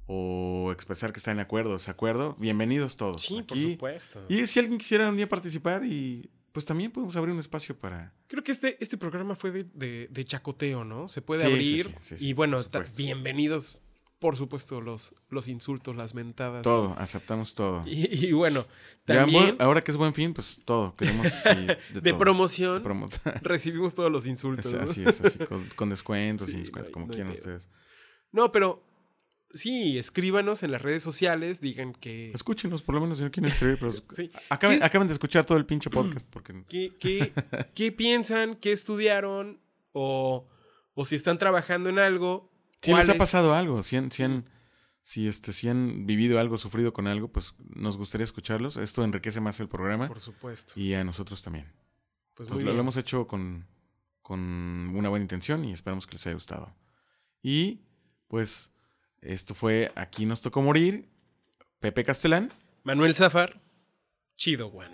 o expresar que está en acuerdo o desacuerdo, bienvenidos todos. Sí, por supuesto. Y si alguien quisiera un día participar y pues también podemos abrir un espacio para... Creo que este, este programa fue de, de- de chacoteo, ¿no? Se puede Sí, abrir. sí, sí, sí, y bueno, bienvenidos, por supuesto, los, los insultos, las mentadas. Todo, aceptamos todo. Y, y bueno, también ahora que es buen fin, pues todo. Queremos sí, de, de todo. promoción Promo- recibimos todos los insultos. Es- ¿no? así es, así, con, con descuentos, Sí, sin no descuentos, hay- como no quieran ustedes. No, pero sí, escríbanos en las redes sociales, digan que... Escúchenos, por lo menos si no quieren escribir, pero Sí. acaben, ¿Qué- acaben de escuchar todo el pinche podcast porque... ¿Qué, qué, qué piensan? ¿Qué estudiaron? O, o si están trabajando en algo. Si les ha pasado algo, si han, si han- si, este, si han vivido algo, sufrido con algo, pues nos gustaría escucharlos. Esto enriquece más el programa Por supuesto. y a nosotros también. Pues Pues muy lo, lo bien. hemos hecho con, con una buena intención y esperamos que les haya gustado. Y pues esto fue Aquí nos tocó morir. Pepe Castelán. Manuel Zafar, chido, Juan.